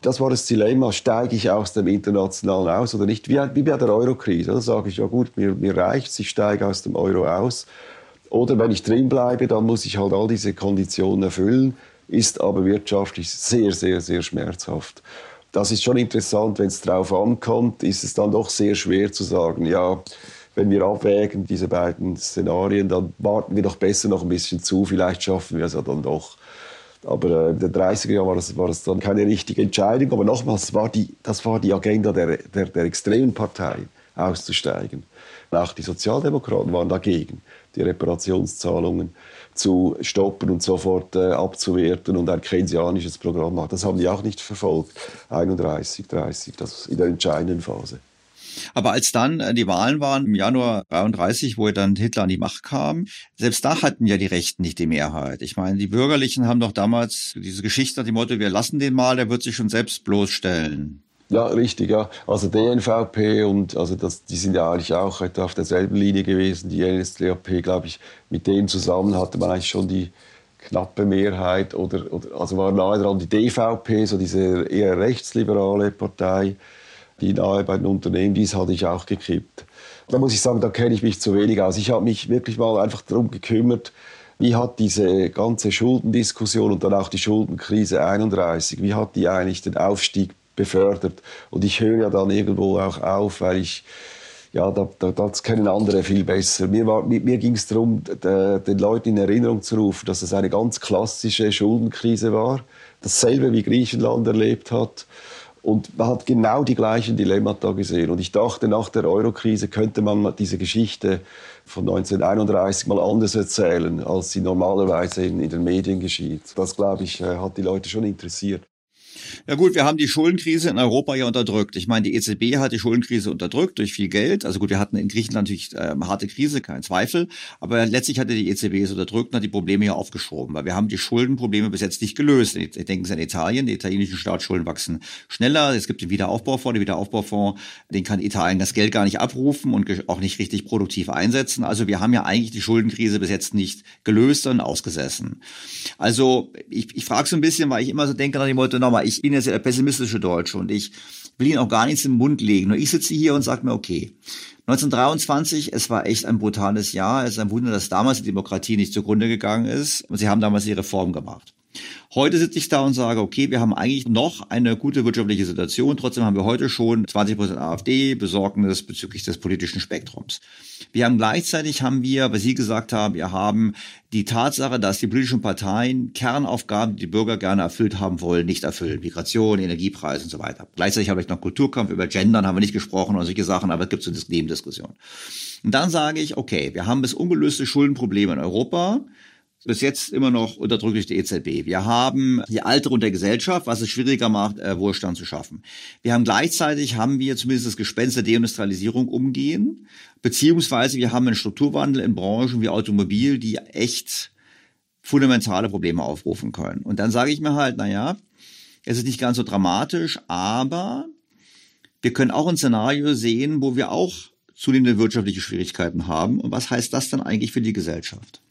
Das war das Dilemma, steige ich aus dem Internationalen aus oder nicht? Wie, wie bei der Euro-Krise. Da sage ich, ja gut, mir, mir reicht ich steige aus dem Euro aus. Oder wenn ich drin bleibe, dann muss ich halt all diese Konditionen erfüllen, ist aber wirtschaftlich sehr, sehr, sehr schmerzhaft das ist schon interessant, wenn es darauf ankommt, ist es dann doch sehr schwer zu sagen, ja, wenn wir abwägen, diese beiden Szenarien, dann warten wir doch besser noch ein bisschen zu, vielleicht schaffen wir es ja dann doch. Aber äh, in den 30er Jahren war das, war das dann keine richtige Entscheidung. Aber nochmals, war die, das war die Agenda der, der, der extremen Parteien, auszusteigen. Auch die Sozialdemokraten waren dagegen, die Reparationszahlungen zu stoppen und sofort äh, abzuwerten und ein keynesianisches Programm machen. Das haben die auch nicht verfolgt. 31, 30, das in der entscheidenden Phase. Aber als dann äh, die Wahlen waren im Januar 33, wo dann Hitler an die Macht kam, selbst da hatten ja die Rechten nicht die Mehrheit. Ich meine, die Bürgerlichen haben doch damals diese Geschichte nach dem Motto, wir lassen den mal, der wird sich schon selbst bloßstellen. Ja, richtig, ja. Also DNVP und also das, die sind ja eigentlich auch auf derselben Linie gewesen. Die NSDAP, glaube ich, mit denen zusammen hatte man eigentlich schon die knappe Mehrheit oder, oder also war nahe dran die DVP, so diese eher rechtsliberale Partei, die nahe bei den Unternehmen, dies hatte ich auch gekippt. Da muss ich sagen, da kenne ich mich zu wenig aus. Ich habe mich wirklich mal einfach darum gekümmert, wie hat diese ganze Schuldendiskussion und dann auch die Schuldenkrise 31, wie hat die eigentlich den Aufstieg befördert. Und ich höre ja dann irgendwo auch auf, weil ich, ja, da, da, das kennen andere viel besser. Mir, mir, mir ging es darum, den Leuten in Erinnerung zu rufen, dass es eine ganz klassische Schuldenkrise war. Dasselbe wie Griechenland erlebt hat. Und man hat genau die gleichen Dilemmata gesehen. Und ich dachte, nach der Eurokrise könnte man diese Geschichte von 1931 mal anders erzählen, als sie normalerweise in, in den Medien geschieht. Das, glaube ich, äh, hat die Leute schon interessiert. Ja gut, wir haben die Schuldenkrise in Europa ja unterdrückt. Ich meine, die EZB hat die Schuldenkrise unterdrückt durch viel Geld. Also gut, wir hatten in Griechenland natürlich äh, harte Krise, kein Zweifel. Aber letztlich hatte die EZB es unterdrückt und hat die Probleme ja aufgeschoben. Weil wir haben die Schuldenprobleme bis jetzt nicht gelöst. Ich denke Sie an Italien. Die italienischen Staatsschulden wachsen schneller. Es gibt den Wiederaufbaufonds. Der Wiederaufbaufonds, den kann Italien das Geld gar nicht abrufen und auch nicht richtig produktiv einsetzen. Also wir haben ja eigentlich die Schuldenkrise bis jetzt nicht gelöst, sondern ausgesessen. Also ich, ich frage so ein bisschen, weil ich immer so denke nach dem Motto, nochmal, ich bin ja sehr pessimistische Deutsche und ich will Ihnen auch gar nichts im Mund legen. Nur ich sitze hier und sage mir, okay, 1923, es war echt ein brutales Jahr. Es ist ein Wunder, dass damals die Demokratie nicht zugrunde gegangen ist. Und sie haben damals die Reform gemacht. Heute sitze ich da und sage, okay, wir haben eigentlich noch eine gute wirtschaftliche Situation. Trotzdem haben wir heute schon 20 Prozent AfD, Besorgnis bezüglich des politischen Spektrums. Wir haben gleichzeitig haben wir, was Sie gesagt haben, wir haben die Tatsache, dass die politischen Parteien Kernaufgaben, die die Bürger gerne erfüllt haben wollen, nicht erfüllen. Migration, Energiepreise und so weiter. Gleichzeitig habe ich noch Kulturkampf, über Gendern haben wir nicht gesprochen und solche Sachen, aber es gibt so eine Nebendiskussion. Und dann sage ich, okay, wir haben bis ungelöste Schuldenprobleme in Europa bis jetzt immer noch unterdrückt durch die EZB. Wir haben die Alterung der Gesellschaft, was es schwieriger macht, äh, Wohlstand zu schaffen. Wir haben gleichzeitig, haben wir zumindest das Gespenst der Deindustrialisierung umgehen, beziehungsweise wir haben einen Strukturwandel in Branchen wie Automobil, die echt fundamentale Probleme aufrufen können. Und dann sage ich mir halt, na ja, es ist nicht ganz so dramatisch, aber wir können auch ein Szenario sehen, wo wir auch zunehmende wirtschaftliche Schwierigkeiten haben. Und was heißt das dann eigentlich für die Gesellschaft?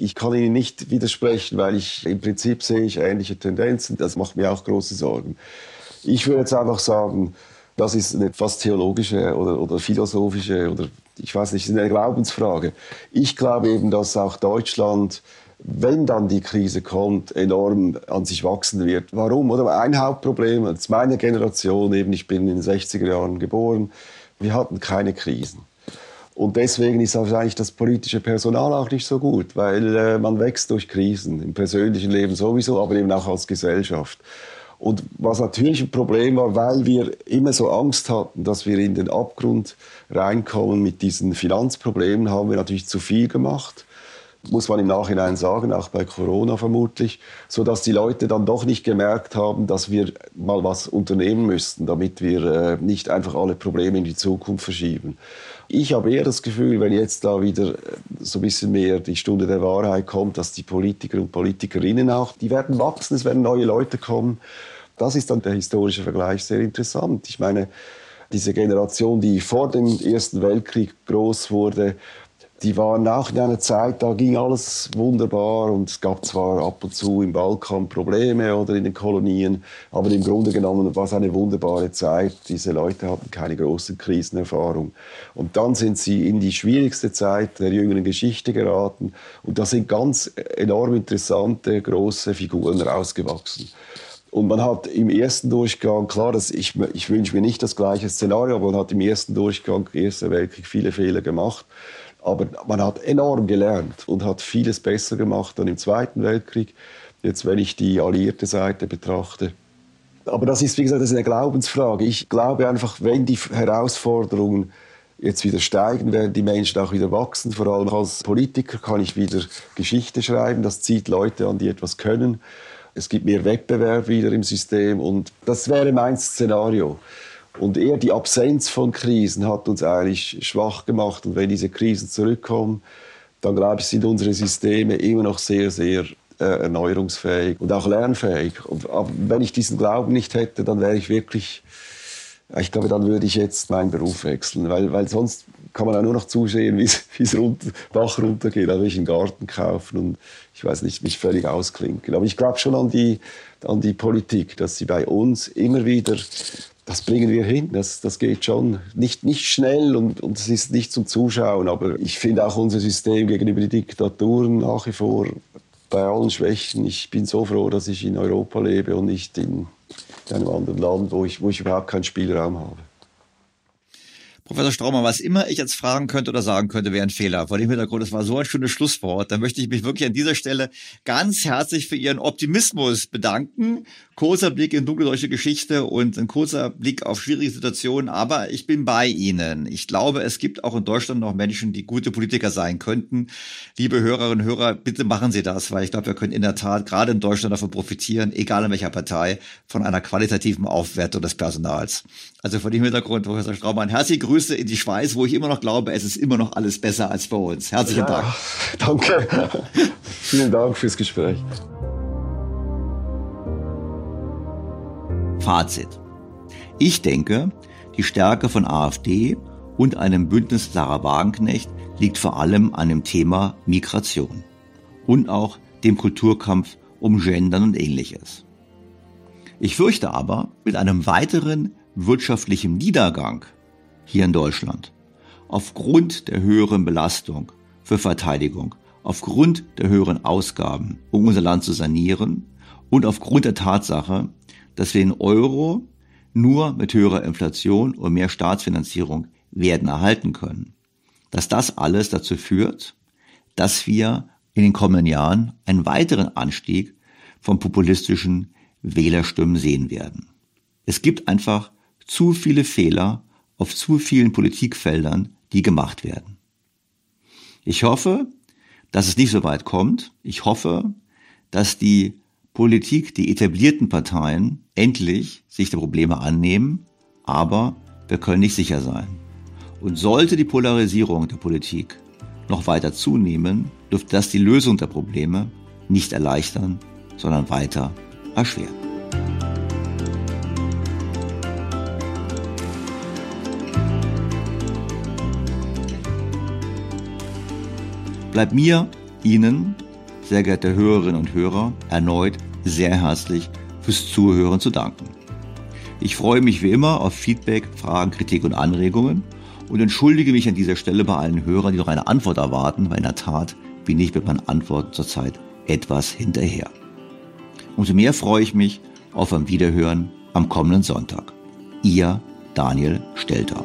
Ich kann Ihnen nicht widersprechen, weil ich im Prinzip sehe ich ähnliche Tendenzen. Das macht mir auch große Sorgen. Ich würde jetzt einfach sagen, das ist eine fast theologische oder, oder philosophische oder ich weiß nicht, eine Glaubensfrage. Ich glaube eben, dass auch Deutschland wenn dann die Krise kommt, enorm an sich wachsen wird. Warum? Oder ein Hauptproblem, das ist meine Generation, eben ich bin in den 60er Jahren geboren, wir hatten keine Krisen. Und deswegen ist wahrscheinlich das politische Personal auch nicht so gut, weil äh, man wächst durch Krisen, im persönlichen Leben sowieso, aber eben auch als Gesellschaft. Und was natürlich ein Problem war, weil wir immer so Angst hatten, dass wir in den Abgrund reinkommen mit diesen Finanzproblemen, haben wir natürlich zu viel gemacht muss man im Nachhinein sagen, auch bei Corona vermutlich, so dass die Leute dann doch nicht gemerkt haben, dass wir mal was unternehmen müssten, damit wir äh, nicht einfach alle Probleme in die Zukunft verschieben. Ich habe eher das Gefühl, wenn jetzt da wieder äh, so ein bisschen mehr die Stunde der Wahrheit kommt, dass die Politiker und Politikerinnen auch, die werden wachsen, es werden neue Leute kommen. Das ist dann der historische Vergleich sehr interessant. Ich meine, diese Generation, die vor dem Ersten Weltkrieg groß wurde, die waren auch in einer Zeit, da ging alles wunderbar und es gab zwar ab und zu im Balkan Probleme oder in den Kolonien, aber im Grunde genommen war es eine wunderbare Zeit. Diese Leute hatten keine großen Krisenerfahrung. Und dann sind sie in die schwierigste Zeit der jüngeren Geschichte geraten und da sind ganz enorm interessante, große Figuren rausgewachsen. Und man hat im ersten Durchgang, klar, das, ich, ich wünsche mir nicht das gleiche Szenario, aber man hat im ersten Durchgang, Erster Weltkrieg, viele Fehler gemacht. Aber man hat enorm gelernt und hat vieles besser gemacht dann im Zweiten Weltkrieg. Jetzt, wenn ich die alliierte Seite betrachte. Aber das ist, wie gesagt, das ist eine Glaubensfrage. Ich glaube einfach, wenn die Herausforderungen jetzt wieder steigen, werden die Menschen auch wieder wachsen. Vor allem als Politiker kann ich wieder Geschichte schreiben. Das zieht Leute an, die etwas können. Es gibt mehr Wettbewerb wieder im System und das wäre mein Szenario. Und eher die Absenz von Krisen hat uns eigentlich schwach gemacht. Und wenn diese Krisen zurückkommen, dann glaube ich, sind unsere Systeme immer noch sehr, sehr äh, erneuerungsfähig und auch lernfähig. Und, aber wenn ich diesen Glauben nicht hätte, dann wäre ich wirklich, ich glaube, dann würde ich jetzt meinen Beruf wechseln, weil, weil sonst kann man auch nur noch zusehen, wie es runter, Bach runtergeht. Will ich einen Garten kaufen und ich weiß nicht, mich völlig ausklinken. Aber ich glaube schon an die, an die Politik, dass sie bei uns immer wieder das bringen wir hin. Das, das geht schon. Nicht, nicht schnell und, und es ist nicht zum Zuschauen, aber ich finde auch unser System gegenüber den Diktaturen nach wie vor bei allen Schwächen. Ich bin so froh, dass ich in Europa lebe und nicht in einem anderen Land, wo ich, wo ich überhaupt keinen Spielraum habe. Professor Straumer, was immer ich jetzt fragen könnte oder sagen könnte, wäre ein Fehler. Vor dem Hintergrund, das war so ein schönes Schlusswort. Da möchte ich mich wirklich an dieser Stelle ganz herzlich für Ihren Optimismus bedanken kurzer Blick in dunkle deutsche Geschichte und ein kurzer Blick auf schwierige Situationen, aber ich bin bei Ihnen. Ich glaube, es gibt auch in Deutschland noch Menschen, die gute Politiker sein könnten. Liebe Hörerinnen und Hörer, bitte machen Sie das, weil ich glaube, wir können in der Tat gerade in Deutschland davon profitieren, egal in welcher Partei, von einer qualitativen Aufwertung des Personals. Also vor dem Hintergrund, Professor Straumann, herzliche Grüße in die Schweiz, wo ich immer noch glaube, es ist immer noch alles besser als bei uns. Herzlichen ja, Dank. Danke. Vielen Dank fürs Gespräch. Fazit. Ich denke, die Stärke von AfD und einem Bündnis Sarah Wagenknecht liegt vor allem an dem Thema Migration und auch dem Kulturkampf um Gendern und ähnliches. Ich fürchte aber, mit einem weiteren wirtschaftlichen Niedergang hier in Deutschland, aufgrund der höheren Belastung für Verteidigung, aufgrund der höheren Ausgaben, um unser Land zu sanieren und aufgrund der Tatsache, dass wir den Euro nur mit höherer Inflation und mehr Staatsfinanzierung werden erhalten können. Dass das alles dazu führt, dass wir in den kommenden Jahren einen weiteren Anstieg von populistischen Wählerstimmen sehen werden. Es gibt einfach zu viele Fehler auf zu vielen Politikfeldern, die gemacht werden. Ich hoffe, dass es nicht so weit kommt. Ich hoffe, dass die Politik, die etablierten Parteien endlich sich der Probleme annehmen, aber wir können nicht sicher sein. Und sollte die Polarisierung der Politik noch weiter zunehmen, dürfte das die Lösung der Probleme nicht erleichtern, sondern weiter erschweren. Bleibt mir, Ihnen sehr geehrte Hörerinnen und Hörer, erneut sehr herzlich fürs Zuhören zu danken. Ich freue mich wie immer auf Feedback, Fragen, Kritik und Anregungen und entschuldige mich an dieser Stelle bei allen Hörern, die noch eine Antwort erwarten, weil in der Tat bin ich mit meinen Antworten zurzeit etwas hinterher. Umso mehr freue ich mich auf ein Wiederhören am kommenden Sonntag. Ihr Daniel Stelter.